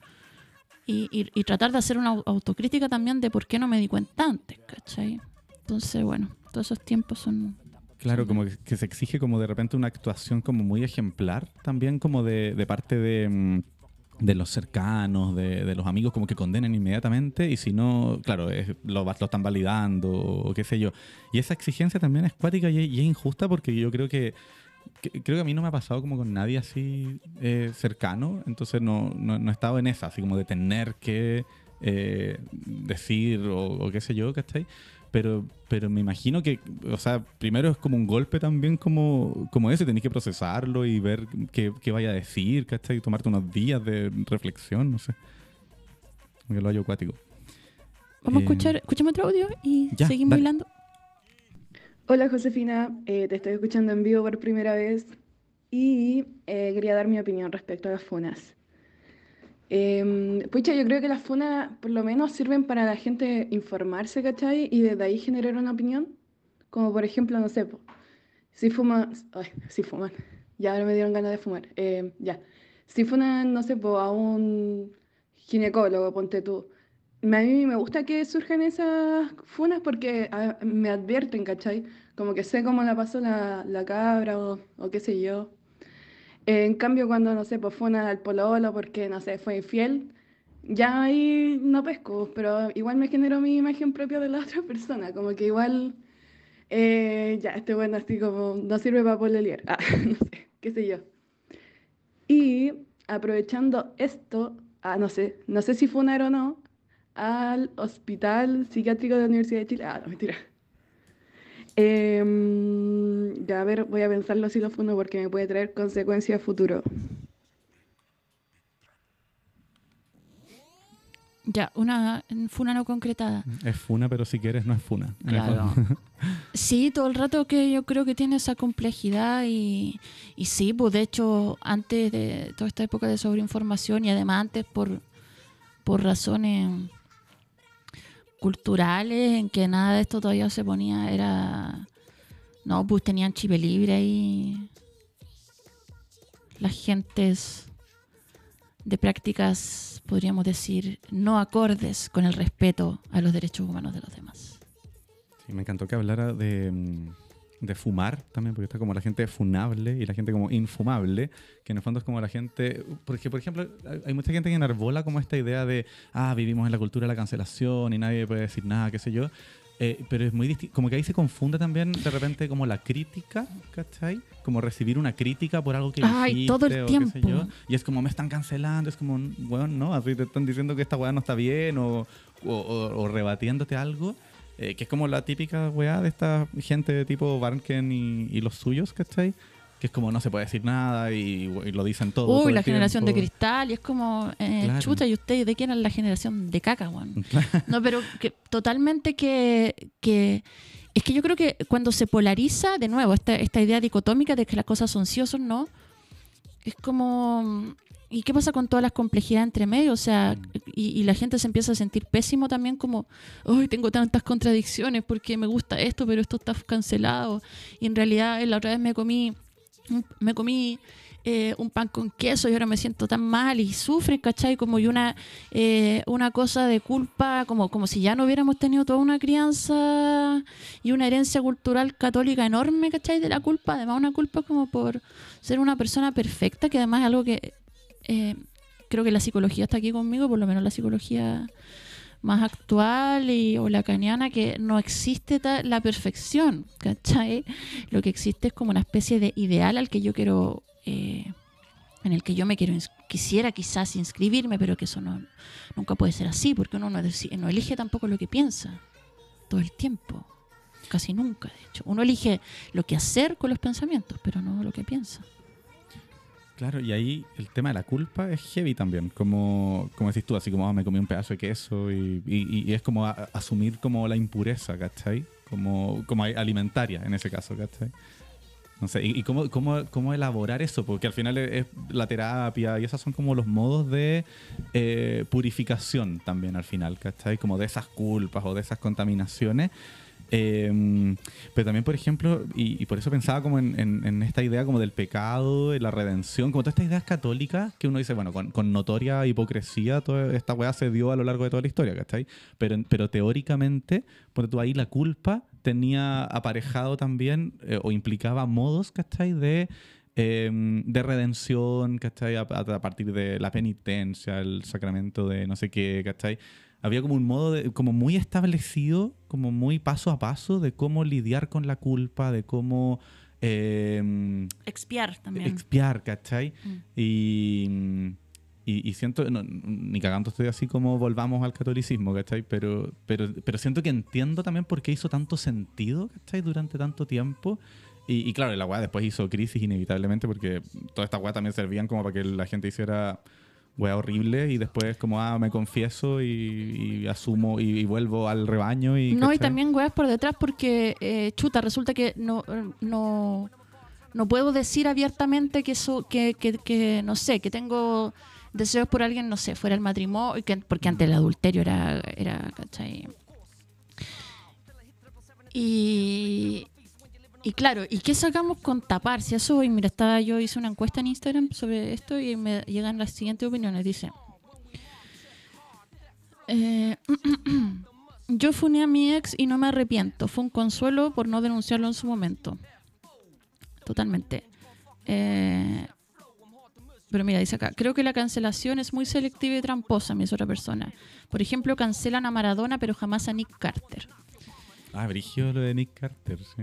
y, y- tratar de hacer una au- autocrítica también de por qué no me di cuenta antes, ¿cachai? Entonces, bueno, todos esos tiempos son... Claro, como que, que se exige como de repente una actuación como muy ejemplar también como de, de parte de, mm, de los cercanos, de, de los amigos, como que condenen inmediatamente y si no, claro, es- lo, están validando o qué sé yo. Y esa exigencia también es cuática y, y es injusta porque yo creo que, que- creo que a mí no me ha pasado como con nadie así eh, cercano, entonces no, no, no he estado en esa, así como de tener que eh, decir o, o qué sé yo, ¿cachai? Pero, pero me imagino que, o sea, primero es como un golpe también como, como ese, tenés que procesarlo y ver qué, qué vaya a decir, ¿cachai? Tomarte unos días de reflexión, no sé. Como que lo hallo acuático. Vamos a Eh, escuchar, escuchame otro audio y ya, seguimos dale. hilando. Hola Josefina, eh, te estoy escuchando en vivo por primera vez y eh, quería dar mi opinión respecto a las funas. Em, pucha, yo creo que las funas por lo menos sirven para la gente informarse, ¿cachai? Y desde ahí generar una opinión. Como por ejemplo, no sé, po, si fuman, ay, si fuman, ya ahora me dieron ganas de fumar, Em, ya. Si funan, no sé, po, a un ginecólogo, ponte tú. A mí me gusta que surjan esas funas porque ah, me advierten, ¿cachai? Como que sé cómo la pasó la, la cabra o, o qué sé yo. En cambio, cuando, no sé, pues funan al pololo porque, no sé, fue infiel, ya ahí no pesco, pero igual me generó mi imagen propia de la otra persona, como que igual, eh, ya, este bueno así como no sirve para pololear, ah, no sé, qué sé yo. Y aprovechando esto, ah, no sé, no sé si funar o no, al Hospital Psiquiátrico de la Universidad de Chile. Ah, no, mentira. Em, ya, a ver, voy a pensarlo si lo funo porque me puede traer consecuencias a futuro. Ya, una funa no concretada. Es funa, pero si quieres no es funa. Claro. Sí, todo el rato que yo creo que tiene esa complejidad y, y sí, pues de hecho, antes de toda esta época de sobreinformación y además antes por, por razones culturales en que nada de esto todavía se ponía, era... No, pues tenían chipe libre ahí las gentes de prácticas, podríamos decir, no acordes con el respeto a los derechos humanos de los demás. Me encantó que hablara de, mm, de fumar también, porque está como la gente funable y la gente como infumable, que en el fondo es como la gente, porque por ejemplo hay- mucha gente que enarbola como esta idea de, ah, vivimos en la cultura de la cancelación y nadie puede decir nada, qué sé yo, Eh, pero es muy distinto, como que ahí se confunde también de repente como la crítica, ¿cachai? Como recibir una crítica por algo que Ay, dijiste todo el o qué sé tiempo. yo, y es como me están cancelando, es como, bueno, no, así te están diciendo que esta weá no está bien o, o, o- o rebatiéndote algo. Eh, que es como la típica weá de esta gente de tipo Barnken y, y los suyos, ¿cachai? Que es como no se puede decir nada y, y lo dicen todo. Uy, la generación de cristal, y es como, eh, Claro. chuta, ¿y ustedes de quién eran la generación de caca, weón? No, pero que, totalmente que, que... Es que yo creo que cuando se polariza, de nuevo, esta, esta idea dicotómica de que las cosas son sí o son no, es como... ¿Y qué pasa con todas las complejidades entre medio? O sea, y, y la gente se empieza a sentir pésimo también como, hoy tengo tantas contradicciones porque me gusta esto, pero esto está cancelado. Y en realidad eh, la otra vez me comí, me comí eh, un pan con queso y ahora me siento tan mal y sufren, ¿cachai? Como y una, eh, una cosa de culpa, como, como si ya no hubiéramos tenido toda una crianza y una herencia cultural católica enorme, ¿cachai? De la culpa, además una culpa como por ser una persona perfecta, que además es algo que eh, creo que la psicología está aquí conmigo, por lo menos la psicología más actual y, o lacaniana, que no existe ta- la perfección, ¿cachai? Lo que existe es como una especie de ideal al que yo quiero, eh, en el que yo me quiero, quisiera quizás inscribirme, pero que eso no, nunca puede ser así, porque uno no, no elige tampoco lo que piensa todo el tiempo, casi nunca, de hecho. Uno elige lo que hacer con los pensamientos, pero no lo que piensa. Claro, y ahí el tema de la culpa es heavy también, como, como decís tú, así como "Ah, me comí un pedazo de queso y, y- y es como a- asumir como la impureza, ¿cachai? Como, como alimentaria en ese caso, ¿cachai? No sé, y, y cómo, cómo, cómo elaborar eso, porque al final es, es la terapia y esos son como los modos de eh, purificación también al final, ¿cachai? Como de esas culpas o de esas contaminaciones. Eh, pero también, por ejemplo, y, y por eso pensaba como en, en- en esta idea como del pecado, de la redención, como todas estas ideas católicas que uno dice, bueno, con, con notoria hipocresía, toda esta weá se dio a lo largo de toda la historia, ¿cachai? Pero, pero teóricamente, por tú ahí la culpa tenía aparejado también eh, o implicaba modos, ¿cachai? De, eh, de redención, ¿cachai? A, a- partir de la penitencia, el sacramento de no sé qué, ¿cachai? Había como un modo de, como muy establecido, como muy paso a paso de cómo lidiar con la culpa, de cómo eh, Expiar también. expiar, ¿cachai? Mm. Y, y, y siento, no, ni cagando estoy así como volvamos al catolicismo, ¿cachai? Pero, pero, pero siento que entiendo también por qué hizo tanto sentido, ¿cachai? Durante tanto tiempo. Y, y claro, la weá después hizo crisis inevitablemente porque todas estas weas también servían como para que la gente hiciera weá horrible y después como, ah, me confieso y, y asumo y, y vuelvo al rebaño. Y, No, y también weas por detrás porque, eh, chuta, resulta que no, no, no puedo decir abiertamente que, eso, que, que, que, no sé, que tengo deseos por alguien, no sé, fuera el matrimonio, que- porque antes el adulterio era, era ¿cachai? Y, y claro, ¿y qué sacamos con tapar? Si eso, y mira, estaba, yo hice una encuesta en Instagram sobre esto y me llegan las siguientes opiniones. Dice, eh, yo funé a mi ex y no me arrepiento. Fue un consuelo por no denunciarlo en su momento. Totalmente. Eh, pero mira, dice acá, creo que la cancelación es muy selectiva y tramposa, mi otra persona. Por ejemplo, cancelan a Maradona, pero jamás a Nick Carter. Ah, brigio lo de Nick Carter, sí.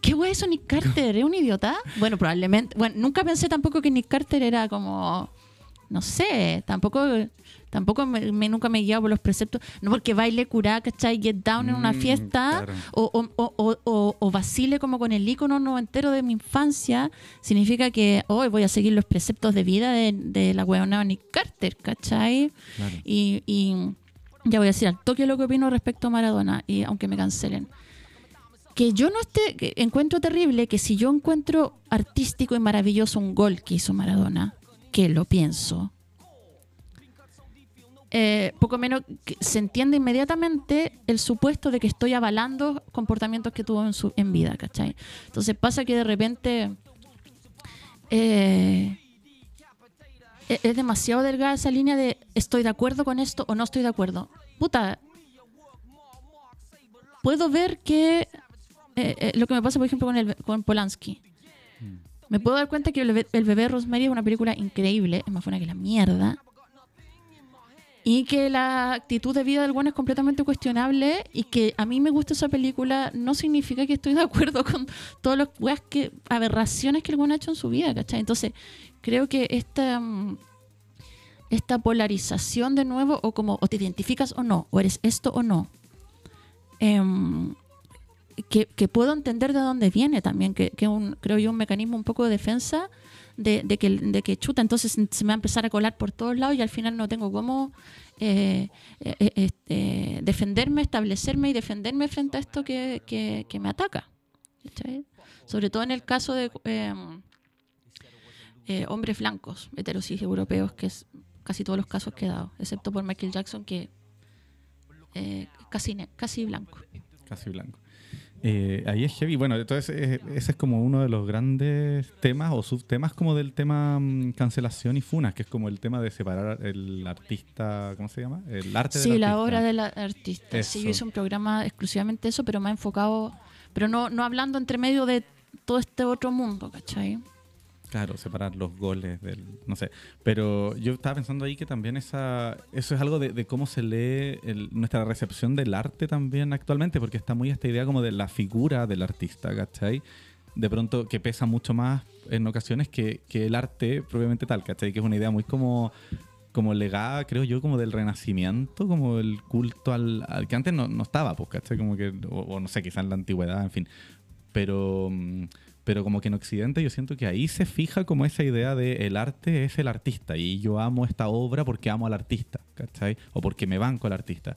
¿Qué wea hizo Nick Carter? ¿Es un idiota? Bueno, probablemente. Bueno, nunca pensé tampoco que Nick Carter era como. No sé, tampoco. Tampoco me, me- nunca me he guiado por los preceptos. No porque baile curá, ¿cachai? Get down en una Mm, fiesta. claro. O, o, o, o- vacile como con el icono noventero de mi infancia. Significa que hoy voy a seguir los preceptos de vida de, de la weona Nick Carter, ¿cachai? Claro. Y, y ya voy a decir al toque lo que opino respecto a Maradona, y aunque me cancelen. Que yo no esté, encuentro terrible que si yo encuentro artístico y maravilloso un gol que hizo Maradona, que lo pienso, eh, poco menos se entiende inmediatamente el supuesto de que estoy avalando comportamientos que tuvo en, su, en vida, ¿cachai? Entonces pasa que de repente eh, e- es demasiado delgada esa línea de estoy de acuerdo con esto o no estoy de acuerdo. Puta, puedo ver que eh, eh, lo que me pasa, por ejemplo, con, el, con Polanski. Me puedo dar cuenta que el, bebé- Rosemary es una película increíble, es más buena que la mierda. Y que la actitud de vida del bueno es completamente cuestionable y que a mí me gusta esa película no significa que estoy de acuerdo con todas las weas que, aberraciones que el bueno ha hecho en su vida, ¿cachai? Entonces, creo que esta, mm, esta polarización de nuevo, o como o te identificas o no, o eres esto o no, em, que, puedo entender de dónde viene también, que, un, creo yo un mecanismo un poco de defensa de, que, chuta, entonces se me va a empezar a colar por todos lados y al final no tengo cómo eh, eh, eh, este, defenderme, establecerme y defenderme frente a esto que, me ataca. Sobre todo en el caso de eh, hombres blancos, heterosis europeos, que es casi todos los casos que he dado, excepto por Michael Jackson, que casi, casi blanco. Casi blanco. Eh, ahí es heavy. Bueno, entonces eh, ese es como uno de los grandes temas o subtemas como del tema mm, cancelación y funas, que es como el tema de separar el artista, ¿cómo se llama? El arte Sí, del la artista. obra del artista. Sí, yo hice un programa exclusivamente eso, pero me ha enfocado, pero no, no hablando entre medio de todo este otro mundo, ¿cachai? Claro, separar los goles del. No sé. Pero yo estaba pensando ahí que también esa, eso es algo de, de cómo se lee el- nuestra recepción del arte también actualmente, porque está muy esta idea como de la figura del artista, ¿cachai? De pronto que pesa mucho más en ocasiones que, que el arte propiamente tal, ¿cachai? Que es una idea muy como como legada, creo yo, como del renacimiento, como el culto al, al que antes no, no estaba, pues, ¿cachai? Como que, o, o no sé, quizás en la antigüedad, en fin. Pero, mm, pero como que en Occidente yo siento que ahí se fija como esa idea de el arte es el artista y yo amo esta obra porque amo al artista, ¿cachai? O porque me banco al artista.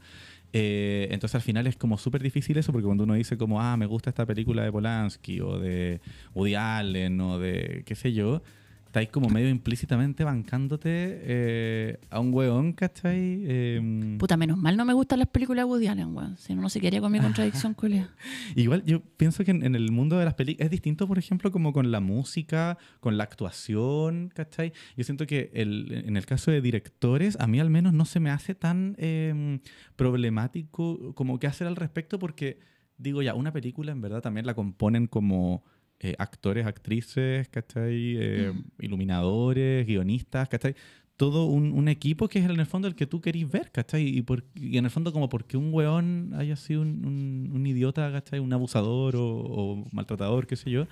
Eh, entonces al final es como súper difícil eso porque cuando uno dice como, ah, me gusta esta película de Polanski o de Woody Allen o de qué sé yo, estáis como medio implícitamente bancándote eh, a un weón, ¿cachai? Eh, Puta, menos mal no me gustan las películas de Woody Allen, weón. Si no, no se quería con mi contradicción, culea. Igual yo pienso que en, en el mundo de las películas es distinto, por ejemplo, como con la música, con la actuación, ¿cachai? Yo siento que el- en el caso de directores, a mí al menos no se me hace tan eh, problemático como que hacer al respecto porque, digo ya, una película en verdad también la componen como eh, actores, actrices, ¿cachai? Eh, iluminadores, guionistas, ¿cachai? Todo un, un equipo que es en el fondo el que tú querís ver, ¿cachai? Y, por- y en el fondo como porque un weón haya sido un, un- un idiota, ¿cachai? Un abusador o, o maltratador, qué sé yo,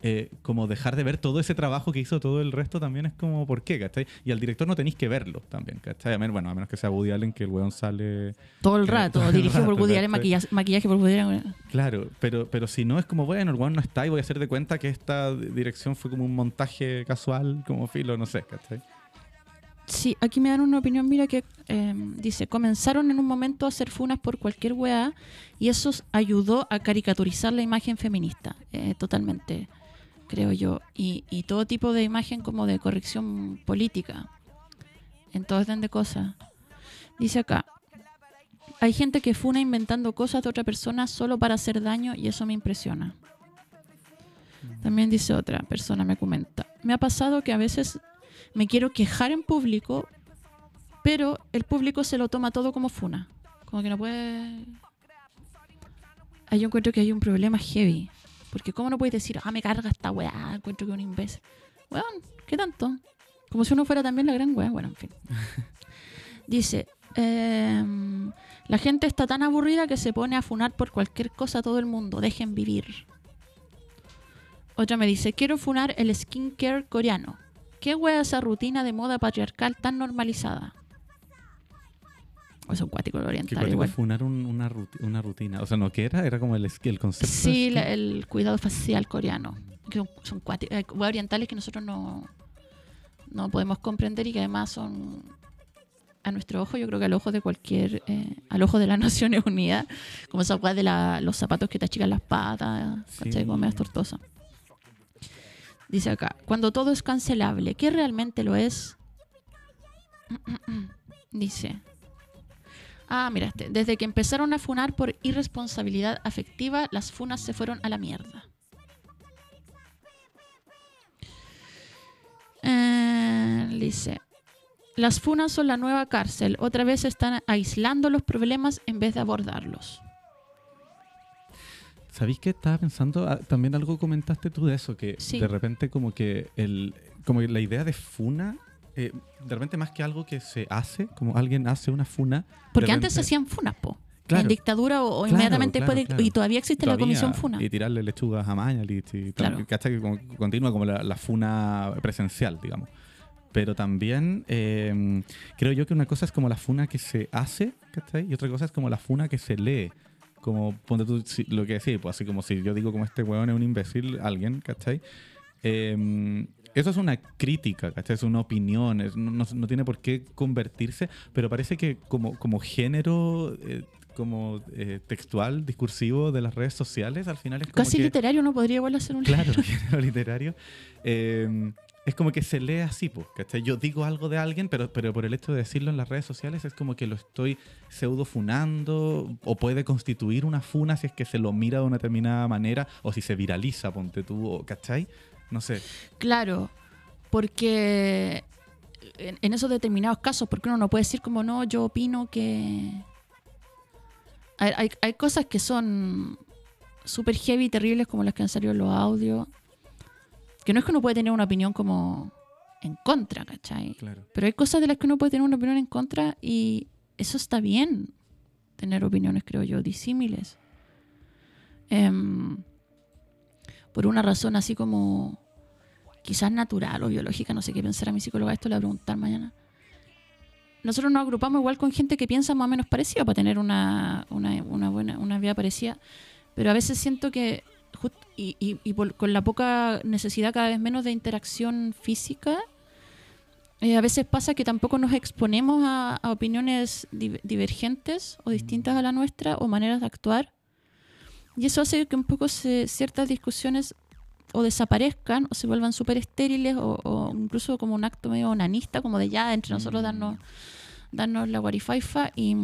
eh, como dejar de ver todo ese trabajo que hizo todo el resto también es como, ¿por qué, ¿cachai? Y al director no tenéis que verlo también, ¿cachai? A menos, bueno, a menos que sea Woody Allen, que el weón sale... Todo el rato, todo el dirigido por Woody Allen, maquillaje, maquillaje por Woody Allen. Claro, pero, pero si no es como, bueno, el weón no está y voy a hacer de cuenta que esta dirección fue como un montaje casual, como filo, no sé, ¿cachai? Sí, aquí me dan una opinión, mira que eh, dice, comenzaron en un momento a hacer funas por cualquier weá y eso ayudó a caricaturizar la imagen feminista, eh, totalmente, creo yo, y, y todo tipo de imagen como de corrección política, en todo orden de cosas. Dice acá, hay gente que funa inventando cosas de otra persona solo para hacer daño y eso me impresiona. También dice otra persona, me comenta, me ha pasado que a veces me quiero quejar en público, pero el público se lo toma todo como funa. Como que no puede... Ahí yo encuentro que hay un problema heavy. Porque cómo no puedes decir, ah, me carga esta weá, encuentro que es un imbécil. Weón, ¿qué tanto? Como si uno fuera también la gran weá. Bueno, en fin. Dice, em, la gente está tan aburrida que se pone a funar por cualquier cosa a todo el mundo. Dejen vivir. Otra me dice, quiero funar el skincare coreano. ¿Qué wea esa rutina de moda patriarcal tan normalizada? O es un cuático Que oriental igual. funar un- una, ruti- una rutina. O sea, ¿no qué era? Era como el, el concepto. Sí, la- el cuidado facial coreano. Que son, son eh, orientales que nosotros no, no podemos comprender y que además son a nuestro ojo, yo creo que al ojo de cualquier, eh, al ojo de las Naciones Unidas, como esa de la- los zapatos que te achican las patas, ¿cachai? Sí. Como medias tortosas. Dice acá, cuando todo es cancelable, ¿qué realmente lo es? Dice, ah, mira, este, desde que empezaron a funar por irresponsabilidad afectiva, las funas se fueron a la mierda. Eh, dice, las funas son la nueva cárcel, otra vez están aislando los problemas en vez de abordarlos. ¿Sabéis qué estaba pensando? Ah, También algo comentaste tú de eso, que Sí. de repente como que el como que la idea de funa, eh, de repente más que algo que se hace, como alguien hace una funa. Porque antes se hacían funas, po. Claro. En dictadura o, Claro, inmediatamente claro, después de-. Y todavía existe la comisión funa. Y tirarle lechugas a Mañalich y Claro. ¿cachai? Que continúa como la, la funa presencial, digamos. Pero también eh, creo yo que una cosa es como la funa que se hace, ¿cachai? Y otra cosa es como la funa que se lee. Como, ponte tú, si- lo que decís, pues así como si yo digo como este weón es un imbécil, alguien, ¿cachai? Eh, eso es una crítica, ¿cachai? Es una opinión, es- no, no- no tiene por qué convertirse, pero parece que como, como género eh, como eh, textual, discursivo de las redes sociales, al final es como Casi que, literario no podría igual hacer un Claro, libro. literario. eh, es como que se lee así, pues, ¿cachai? Yo digo algo de alguien, pero, pero por el hecho de decirlo en las redes sociales es como que lo estoy pseudo funando o puede constituir una funa si es que se lo mira de una determinada manera o si se viraliza, ponte tú, ¿cachai? No sé. Claro, porque en, en esos determinados casos, porque uno no puede decir como no, yo opino que... Hay, hay- hay cosas que son súper heavy y terribles como las que han salido en los audios, que no es que uno puede tener una opinión como en contra, ¿cachai? Claro. Pero hay cosas de las que uno puede tener una opinión en contra y eso está bien, tener opiniones, creo yo, disímiles. Em, por una razón así como quizás natural o biológica, no sé qué pensará mi psicóloga, esto le voy a preguntar mañana. Nosotros nos agrupamos igual con gente que piensa más o menos parecido para tener una, una, una buena una vida parecida, pero a veces siento que just- y, y- y por- con la poca necesidad cada vez menos de interacción física, eh, a veces pasa que tampoco nos exponemos a, a opiniones di- divergentes o distintas a la nuestra o maneras de actuar. Y eso hace que un poco se- ciertas discusiones o desaparezcan o se vuelvan súper estériles o, o incluso como un acto medio onanista, como de ya entre nosotros Mm. darnos, darnos la guarifaifa y,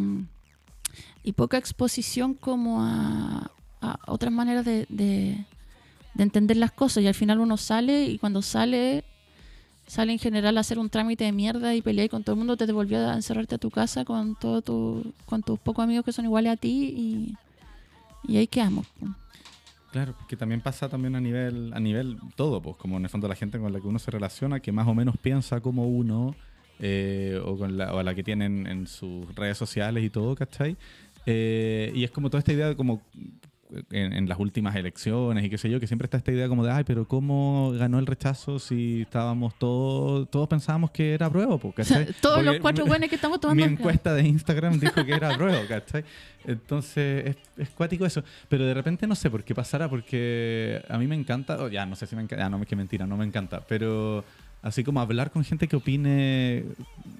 y poca exposición como a, a otras maneras de, de- de entender las cosas. Y al final uno sale y cuando sale, sale en general a hacer un trámite de mierda y pelear con todo el mundo, te devolvió a encerrarte a tu casa con, todo tu, con tus pocos amigos que son iguales a ti y, y ahí quedamos. Claro, que también pasa también a nivel, a nivel todo, pues como en el fondo la gente con la que uno se relaciona, que más o menos piensa como uno, eh, o con la, o a la que tienen en sus redes sociales y todo, ¿cachai? Eh, y es como toda esta idea de como en, en las últimas elecciones y qué sé yo, que siempre está esta idea como de, ay, pero ¿cómo ganó el rechazo si estábamos todos, todos pensábamos que era prueba, pues, ¿cachai? Todos los Porque cuatro buenos que estamos mi tomando. encuesta de Instagram dijo que era prueba, ¿cachai? Entonces es, es cuático eso. Pero de repente no sé por qué pasará, porque a mí me encanta, o ya no sé si me encanta, ya no, es que mentira, no me encanta, pero así como hablar con gente que opine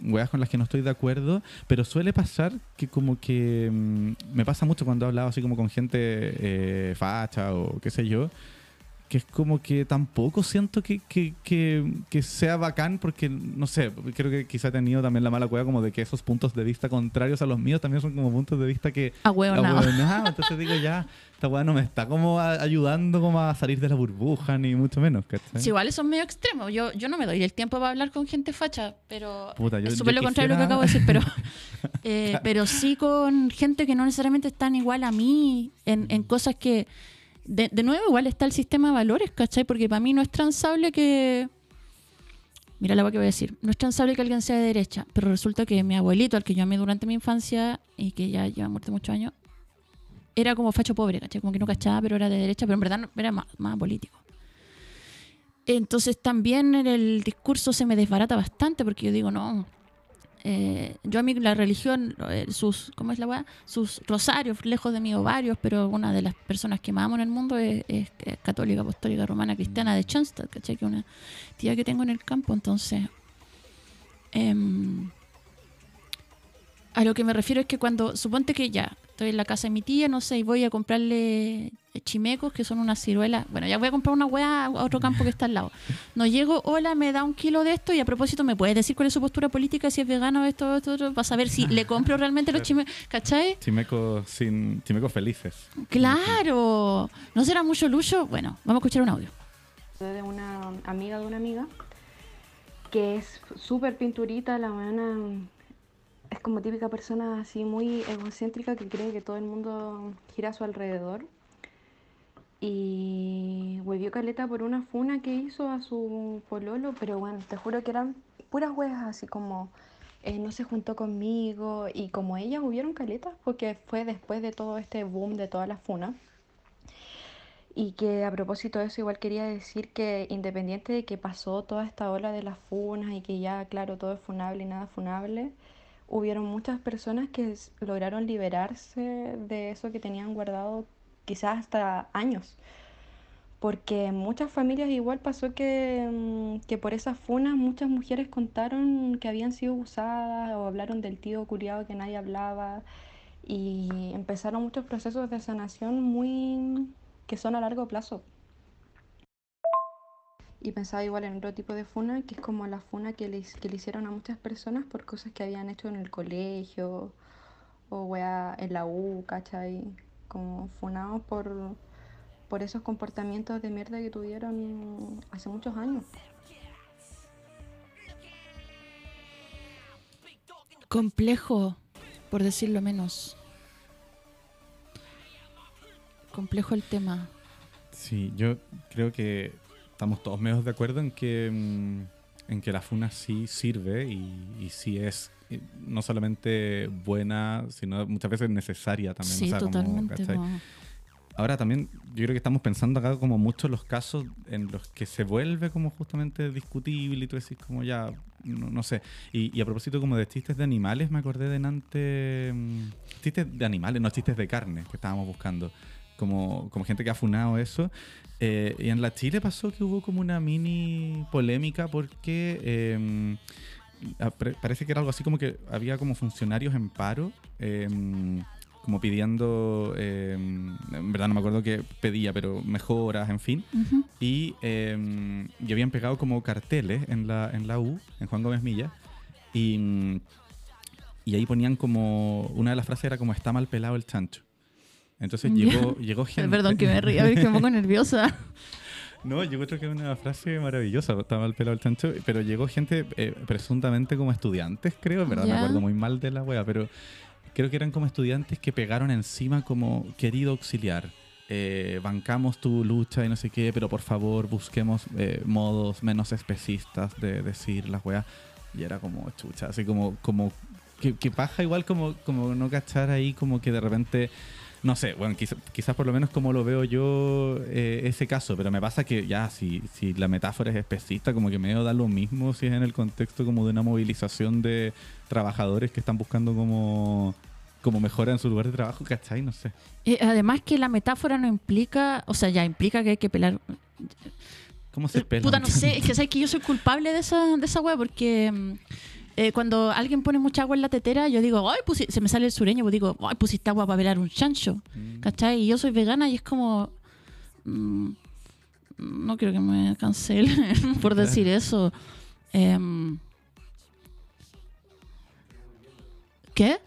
weas con las que no estoy de acuerdo, pero suele pasar que como que mm, me pasa mucho cuando he hablado así como con gente eh, facha o qué sé yo, que es como que tampoco siento que, que, que, que sea bacán porque, no sé, creo que quizá he tenido también la mala cueva como de que esos puntos de vista contrarios a los míos también son como puntos de vista que... A huevo, nada. ahueonados. Entonces digo, ya, esta weá no me está como a- ayudando como a salir de la burbuja, ni mucho menos, ¿cachai? Sí, igual eso es medio extremo. Yo, yo no me doy el tiempo para hablar con gente facha, pero Puta, yo- es súper lo contrario de lo que acabo de decir, pero, eh, pero sí con gente que no necesariamente están igual a mí en, en cosas que, de, nuevo, igual está el sistema de valores, ¿cachai? Porque para mí no es transable que... Mira la que voy a decir. No es transable que alguien sea de derecha, pero resulta que mi abuelito, al que yo amé durante mi infancia y que ya lleva muerto muchos años, era como facho pobre, ¿cachai? Como que no cachaba, pero era de derecha, pero en verdad era más, más político. Entonces también en el discurso se me desbarata bastante porque yo digo, no, eh, yo a mí la religión, eh, sus, ¿cómo es la weá? Sus rosarios, lejos de mis ovarios, pero una de las personas que más amo en el mundo es, es católica, apostólica, romana, cristiana de Schoenstatt, ¿cachai? Que una tía que tengo en el campo, entonces... em, a lo que me refiero es que cuando, suponte que ya, estoy en la casa de mi tía, no sé, y voy a comprarle chimecos, que son unas ciruelas. Bueno, ya voy a comprar una weá a otro campo que está al lado. No llego, hola, me da un kilo de esto y a propósito, ¿me puedes decir cuál es su postura política, si es vegano, esto, esto, otro, para saber si le compro realmente los chimecos, ¿cachai? Chimecos sin chimecos felices. Claro, ¿no será mucho lucho? Bueno, vamos a escuchar un audio. de una amiga de una amiga que es súper pinturita, la buena es como típica persona así muy egocéntrica que cree que todo el mundo gira a su alrededor. Y huevió caleta por una funa que hizo a su pololo, pero bueno, te juro que eran puras huevas así como eh, no se juntó conmigo y como ella hubieron caletas porque fue después de todo este boom de todas las funas. Y que a propósito de eso, igual quería decir que independiente de que pasó toda esta ola de las funas y que ya, claro, todo es funable y nada funable, hubieron muchas personas que lograron liberarse de eso que tenían guardado quizás hasta años. Porque en muchas familias igual pasó que, mm, que por esas funas muchas mujeres contaron que habían sido usadas o hablaron del tío curiado que nadie hablaba y empezaron muchos procesos de sanación muy que son a largo plazo. Y pensaba igual en otro tipo de funa, que es como la funa que le, que le hicieron a muchas personas por cosas que habían hecho en el colegio o wea, en la U, ¿cachai? Como funados por, por esos comportamientos de mierda que tuvieron hace muchos años. Complejo, por decirlo menos. Complejo el tema. Sí, yo creo que estamos todos menos de acuerdo en que, mm, en que la funa sí sirve y, y sí es eh, no solamente buena, sino muchas veces necesaria también. sí, o sea, como, totalmente. po. Ahora también yo creo que estamos pensando acá como muchos los casos en los que se vuelve como justamente discutible y tú decís como ya, no, no sé. Y, y a propósito como de chistes de animales, me acordé de antes, chistes de animales, no chistes de carne que estábamos buscando. Como, como gente que ha funado eso. Eh, y en la Chile pasó que hubo como una mini polémica porque eh, pre- parece que era algo así como que había como funcionarios en paro. eh, como pidiendo, eh, en verdad no me acuerdo qué pedía, pero mejoras, en fin. Y, eh, y habían pegado como carteles en la, en la U, en Juan Gómez Milla. Y, y ahí ponían como, una de las frases era como está mal pelado el chancho. Entonces llegó, llegó gente. Perdón que me ría, porque me pongo nerviosa. No, yo creo que es una frase maravillosa, está mal pelado el chancho, pero llegó gente eh, presuntamente como estudiantes, creo, verdad Ya. me acuerdo muy mal de la wea, pero creo que eran como estudiantes que pegaron encima como querido auxiliar. eh, bancamos tu lucha y no sé qué, pero por favor busquemos eh, modos menos especistas de decir las weas. Y era como chucha, así como, como que, que paja igual como, como no cachar ahí como que de repente no sé, bueno, quizá- quizás por lo menos como lo veo yo eh, ese caso, pero me pasa que ya, si, si la metáfora es especista, como que medio da lo mismo si es en el contexto como de una movilización de trabajadores que están buscando como, como mejora en su lugar de trabajo, ¿cachai? No sé. Eh, además que la metáfora no implica, o sea, ya implica que hay que pelar. ¿Cómo se pela? Puta, no sé, es que sabes que yo soy culpable de esa, de esa wea porque mm, eh, cuando alguien pone mucha agua en la tetera, yo digo, ay, pusi-", se me sale el sureño, pues digo, ay, pusiste agua para pelar un chancho. Mm. ¿Cachai? Y yo soy vegana y es como. mm, no quiero que me cancelen por decir eso. Em, ¿Qué?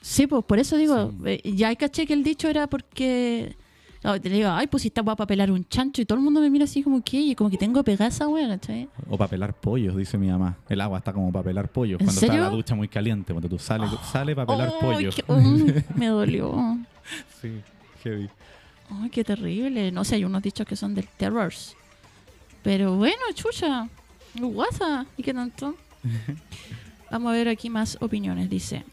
Sí, pues por eso digo, Sí. eh, ya caché que el dicho era porque. Te digo, ay, pues si está guapa para pelar un chancho y todo el mundo me mira así como que, y como que tengo pegada esa wea, ¿cachai? O para pelar pollos, dice mi mamá. El agua está como para pelar pollos. ¿En Cuando está serio? la ducha muy caliente, cuando tú sales, sale para pelar Ay, pollos. qué- me dolió. sí, heavy. Ay, qué terrible. No sé, hay unos dichos que son del terrors. Pero bueno, chucha. Guasa. ¿Y qué tanto? Vamos a ver aquí más opiniones. Dice.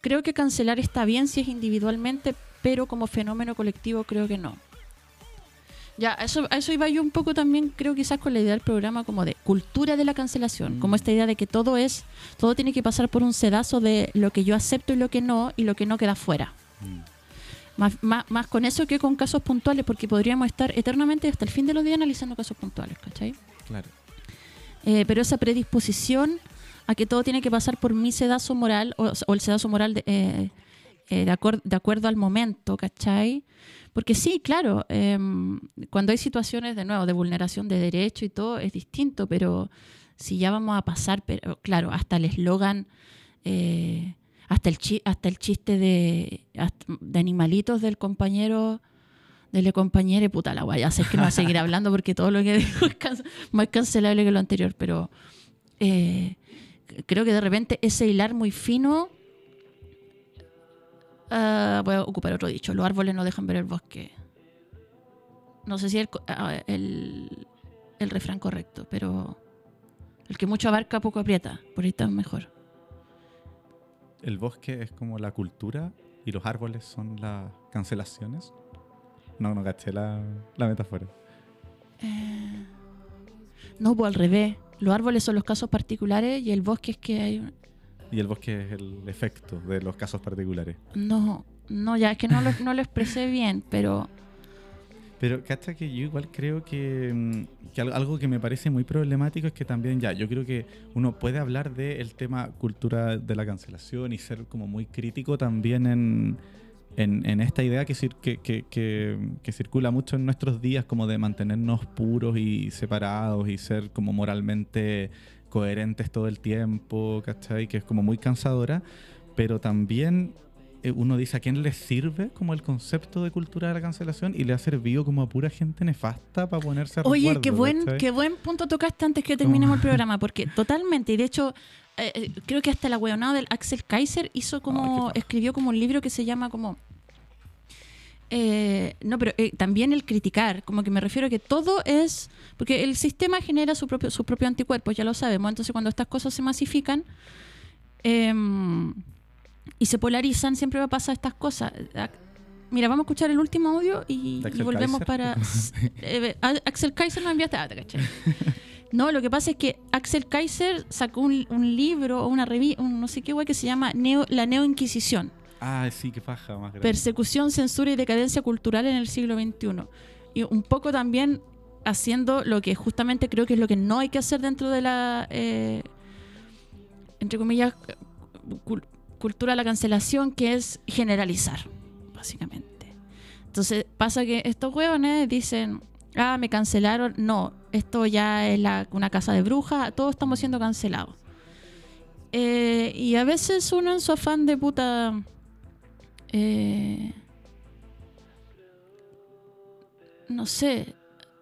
Creo que cancelar está bien si es individualmente, pero como fenómeno colectivo creo que no. Ya, a eso, a eso iba yo un poco también, creo quizás con la idea del programa como de cultura de la cancelación, como esta idea de que todo es, todo tiene que pasar por un sedazo de lo que yo acepto y lo que no, y lo que no queda fuera. Más, más, más con eso que con casos puntuales, porque podríamos estar eternamente hasta el fin de los días analizando casos puntuales, ¿cachai? Claro. Eh, pero esa predisposición a que todo tiene que pasar por mi sedazo moral o, o el sedazo moral de, eh, eh, de, acuer- de acuerdo al momento, ¿cachai? Porque sí, claro, em, cuando hay situaciones de nuevo de vulneración de derecho y todo es distinto, pero si ya vamos a pasar, pero claro, hasta el eslogan, eh, hasta, el hasta el chiste de, de animalitos del compañero del compañero, puta la guaya, sé que no va a seguir hablando porque todo lo que digo es can- más cancelable que lo anterior, pero eh, creo que de repente ese hilar muy fino, ah, voy a ocupar otro dicho, los árboles no dejan ver el bosque. No sé si el, ah, el, el refrán correcto, pero el que mucho abarca poco aprieta, por ahí está mejor. El bosque es como la cultura y los árboles son las cancelaciones. No, no caché la, la metáfora. Eh, no, pues al revés. Los árboles son los casos particulares y el bosque es que hay... Y el bosque es el efecto de los casos particulares. No, no, ya es que no lo, no lo expresé bien, pero... Pero cacha que yo igual creo que, mm, que al- algo que me parece muy problemático es que también ya, yo creo que uno puede hablar del tema cultura de la cancelación y ser como muy crítico también en, en, en esta idea que, cir- que, que, que- que circula mucho en nuestros días como de mantenernos puros y separados y ser como moralmente coherentes todo el tiempo, ¿cachai? Que es como muy cansadora, pero también eh, uno dice a quién le sirve como el concepto de cultura de la cancelación y le ha servido como a pura gente nefasta para ponerse a Oye, qué buen, ¿cachai? qué buen punto tocaste antes que terminemos el programa, porque totalmente, y de hecho, eh, eh, creo que hasta la weonada del Axel Kaiser hizo como, escribió como un libro que se llama como... eh, no, pero eh, también el criticar, como que me refiero a que todo es, porque el sistema genera su propio, su propio anticuerpo, ya lo sabemos, entonces cuando estas cosas se masifican em, y se polarizan, siempre va a pasar estas cosas. Mira, vamos a escuchar el último audio y, ¿De y Axel volvemos Kaiser? para... Eh, Axel Kaiser nos enviaste data, ¿cachai? No, lo que pasa es que Axel Kaiser sacó un, un libro o una revista, no sé qué guay, que se llama Neo, La Neo-Inquisición. Ah, sí, qué paja más grande. Persecución, censura y decadencia cultural en el siglo XXI. Y un poco también haciendo lo que justamente creo que es lo que no hay que hacer dentro de la, eh, entre comillas, cul- cultura de la cancelación, que es generalizar, básicamente. Entonces pasa que estos huevones dicen, ah, me cancelaron. No, esto ya es una casa de brujas, todos estamos siendo cancelados. Eh, y a veces uno en su afán de puta... eh, no sé,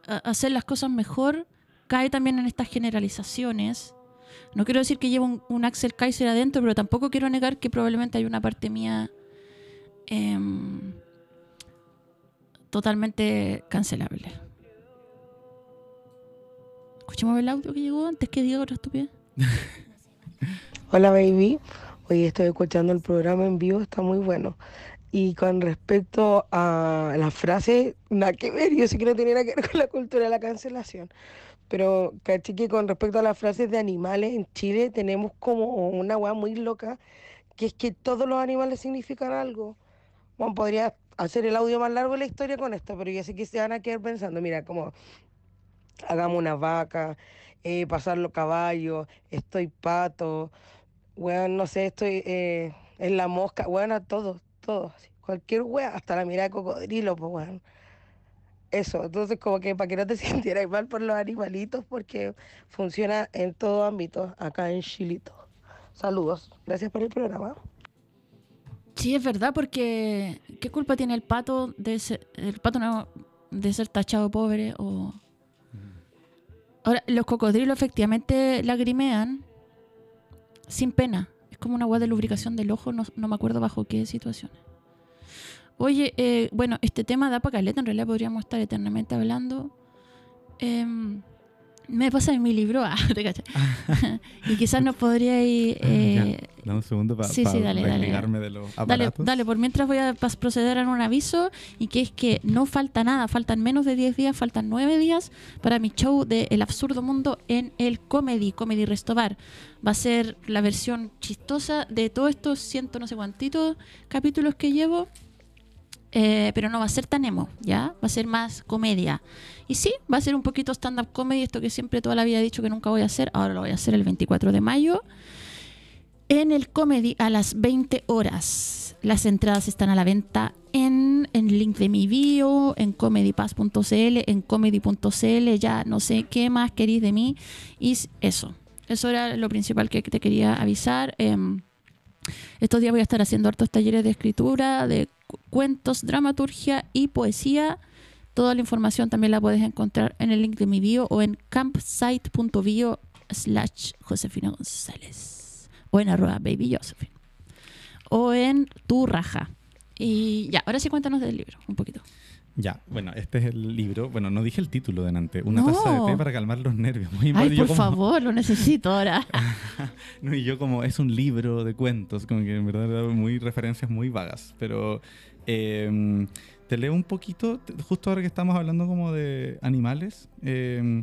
hacer las cosas mejor, cae también en estas generalizaciones. No quiero decir que llevo un, un Axel Kaiser adentro, pero tampoco quiero negar que probablemente hay una parte mía em, totalmente cancelable. Escuchemos el audio que llegó antes que diga otra estupidez. Hola baby, hoy estoy escuchando el programa en vivo, está muy bueno. Y con respecto a la frase, nada que ver, yo sé que no tiene nada que ver con la cultura de la cancelación, pero caché que con respecto a las frases de animales en Chile tenemos como una weá muy loca, que es que todos los animales significan algo. Bueno, podría hacer el audio más largo de la historia con esto, pero yo sé que se van a quedar pensando, mira, como hagamos una vaca, eh, pasar los caballos, estoy pato, weón, no sé, estoy eh, en la mosca, weón, a todos, todos, así, cualquier weón, hasta la mirada de cocodrilo, pues weón. Eso, entonces como que para que no te sintieras mal por los animalitos, porque funciona en todo ámbito, acá en Chilito. Saludos, gracias por el programa. Sí, es verdad, porque ¿qué culpa tiene el pato de ser, el pato no, de ser tachado pobre o Ahora, los cocodrilos efectivamente lagrimean sin pena. Es como una agua de lubricación del ojo, no, no me acuerdo bajo qué situaciones. Oye, eh, bueno, este tema da para caleta, en realidad podríamos estar eternamente hablando. Em, Me pasa en mi libro, ah, te y quizás nos podríais... Eh, Ya, dame un segundo para sí, sí, dale, de los aparatos. dale, por mientras voy a proceder a un aviso y que es que no falta nada, faltan menos de 10 días, faltan 9 días para mi show de El Absurdo Mundo en el Comedy, Comedy Restobar. Va a ser la versión chistosa de todos estos ciento no sé cuantitos capítulos que llevo, eh, pero no va a ser tan emo, ¿ya? Va a ser más comedia. Y sí, va a ser un poquito stand-up comedy, esto que siempre toda la vida he dicho que nunca voy a hacer, ahora lo voy a hacer el 24 de mayo en el Comedy a las 20 horas. Las entradas están a la venta en el link de mi bio, en comedypass.cl, en comedy.cl, ya no sé qué más queréis de mí. Y eso, eso era lo principal que te quería avisar. Em, estos días voy a estar haciendo hartos talleres de escritura, de cu- cuentos, dramaturgia y poesía. Toda la información también la puedes encontrar en el link de mi bio o en campsite.bio slash Josefina González o en arroba baby Josephine o en tu raja. Y ya, ahora sí cuéntanos del libro, un poquito. Ya, bueno, este es el libro. Bueno, no dije el título delante. Una No. taza de té para calmar los nervios. Muy Ay, por como- favor, lo necesito ahora. No, y yo como es un libro de cuentos, como que en verdad muy referencias muy vagas, pero eh, te leo un poquito, justo ahora que estamos hablando como de animales, eh,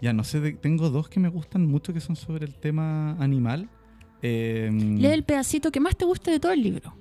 ya no sé, de- tengo dos que me gustan mucho que son sobre el tema animal. Eh, Lee el pedacito que más te guste de todo el libro.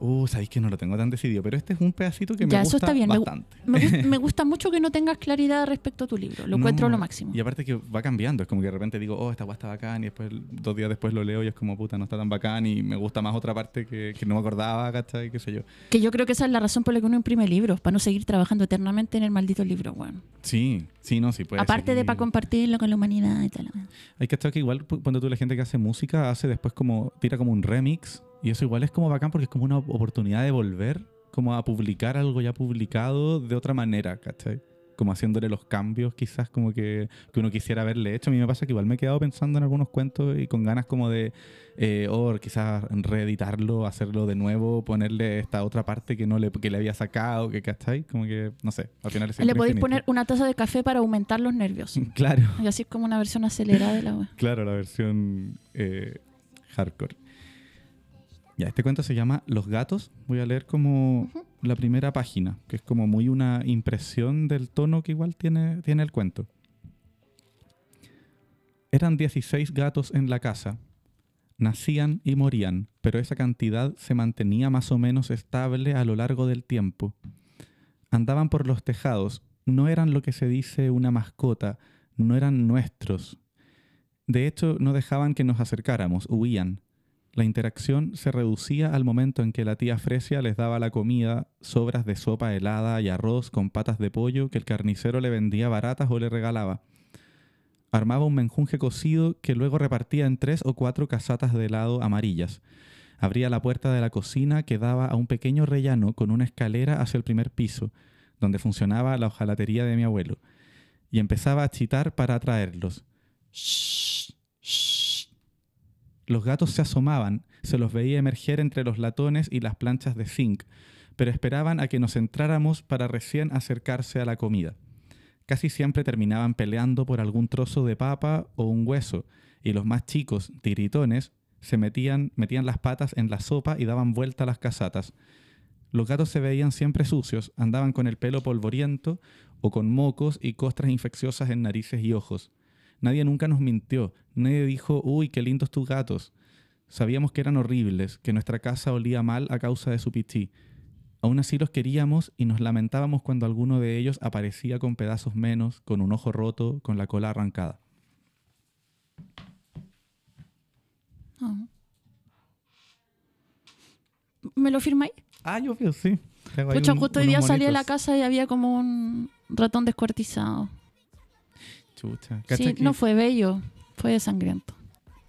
Uh, sabéis que no lo tengo tan decidido, pero este es un pedacito que me Ya, gusta eso está bien. Me, bastante. me gus- me gusta mucho que no tengas claridad respecto a tu libro. Lo encuentro No, lo máximo. Y aparte que va cambiando, es como que de repente digo, oh, esta guay está bacán, y después dos días después lo leo y es como, puta, no está tan bacán, y me gusta más otra parte que, que no me acordaba, ¿cachai? Qué sé yo. Que yo creo que esa es la razón por la que uno imprime libros, para no seguir trabajando eternamente en el maldito libro, bueno. Sí, sí, no, sí puede Aparte de seguir. para compartirlo con la humanidad y tal. Hay que estar que igual cuando tú la gente que hace música hace después como, tira como un remix, y eso igual es como bacán porque es como una oportunidad de volver como a publicar algo ya publicado de otra manera, ¿cachai? Como haciéndole los cambios quizás como que, que uno quisiera haberle hecho. A mí me pasa que igual me he quedado pensando en algunos cuentos y con ganas como de, eh, o quizás reeditarlo, hacerlo de nuevo, ponerle esta otra parte que no le, que le había sacado, que ¿cachai? Como que, no sé, al final es Le podéis poner una taza de café para aumentar los nervios. Claro. Y así es como una versión acelerada de la web. Claro, la versión eh, hardcore. Ya, este cuento se llama Los gatos. Voy a leer como la primera página, que es como muy una impresión del tono que igual tiene, tiene el cuento. Eran 16 gatos en la casa. Nacían y morían, pero esa cantidad se mantenía más o menos estable a lo largo del tiempo. Andaban por los tejados, no eran lo que se dice una mascota, no eran nuestros, de hecho, no dejaban que nos acercáramos, huían. La interacción se reducía al momento en que la tía Fresia les daba la comida, sobras de sopa helada y arroz con patas de pollo que el carnicero le vendía baratas o le regalaba. Armaba un menjunje cocido que luego repartía en tres o cuatro casatas de helado amarillas. Abría la puerta de la cocina que daba a un pequeño rellano con una escalera hacia el primer piso, donde funcionaba la hojalatería de mi abuelo, y empezaba a chitar para atraerlos. Los gatos se asomaban, se los veía emerger entre los latones y las planchas de zinc, pero esperaban a que nos entráramos para recién acercarse a la comida. Casi siempre terminaban peleando por algún trozo de papa o un hueso, y los más chicos, tiritones, se metían, metían las patas en la sopa y daban vuelta a las casatas. Los gatos se veían siempre sucios, andaban con el pelo polvoriento o con mocos y costras infecciosas en narices y ojos. Nadie nunca nos mintió, nadie dijo, uy, qué lindos tus gatos. Sabíamos que eran horribles, que nuestra casa olía mal a causa de su pichí. Aún así los queríamos y nos lamentábamos cuando alguno de ellos aparecía con pedazos menos, con un ojo roto, con la cola arrancada. Ah. ¿Me lo firmáis? Ah, yo sí. Un- justo hoy día salí de la casa y había como un ratón descuartizado. Chucha. Sí, ¿Cachai que no fue bello, fue sangriento.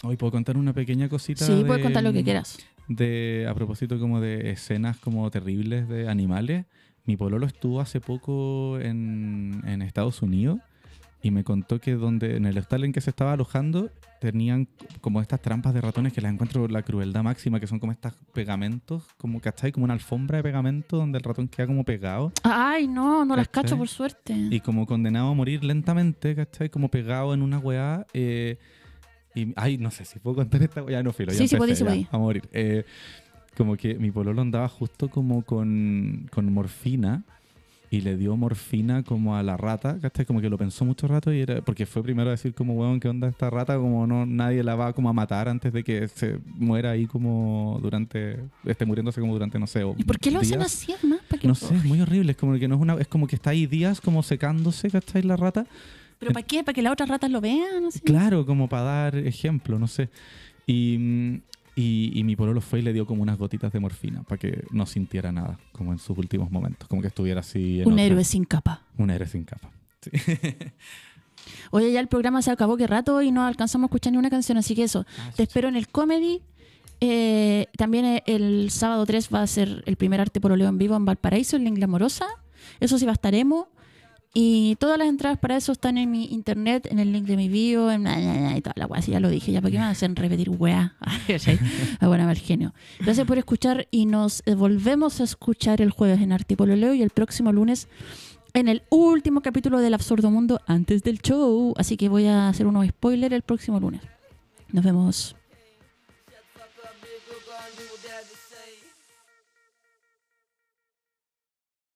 Hoy puedo contar una pequeña cosita. Sí, puedes de- contar lo que quieras. De, a propósito como de escenas como terribles de animales. Mi pololo estuvo hace poco en, en Estados Unidos y me contó que donde en el hostal en que se estaba alojando tenían como estas trampas de ratones que las encuentro la crueldad máxima, que son como estos pegamentos, como ¿cachai? Como una alfombra de pegamento donde el ratón queda como pegado Ay, no, no las cacho por suerte. y como condenado a morir lentamente, ¿cachai? Como pegado en una weá. eh, y, ay, no sé si puedo contar esta weá, no filo. ya Sí, sí, empecé, podí, sí, ya. A morir. Eh, como que mi pololo andaba justo como con, con morfina y le dio morfina como a la rata, ¿cachai? Como que lo pensó mucho rato y era, porque fue primero a decir como, weón, ¿qué onda esta rata? Como no, nadie la va como a matar antes de que se muera ahí como durante, esté muriéndose como durante, no sé, ¿Y por qué lo hacen así, además? No sé, es muy horrible, es como que no es una, es como que está ahí días como secándose, ¿cachai? La rata. ¿Pero para qué? ¿Para que las otras ratas lo vean? Así? Claro, como para dar ejemplo, no sé. Y, mm, y, y mi pololo fue y le dio como unas gotitas de morfina para que no sintiera nada, como en sus últimos momentos, como que estuviera así. en Un otra- héroe sin capa. Un héroe sin capa. Sí. Oye, ya el programa se acabó, qué rato, y no alcanzamos a escuchar ni una canción, así que eso. Te espero en el comedy. Eh, también eh, el sábado 3 va a ser el primer arte pololeo en vivo en Valparaíso, en Lengua Amorosa. Eso sí emo. Y todas las entradas para eso están en mi internet, en el link de mi bio, en y toda la weá. Si ya lo dije, ya para qué me hacen repetir weá. ¿Cachai? Ah, bueno, mal genio. Gracias por escuchar y nos eh, volvemos a escuchar el jueves en Arte y Pololeo y el próximo lunes en el último capítulo del Absurdo Mundo antes del show. Así que voy a hacer unos spoilers el próximo lunes. Nos vemos.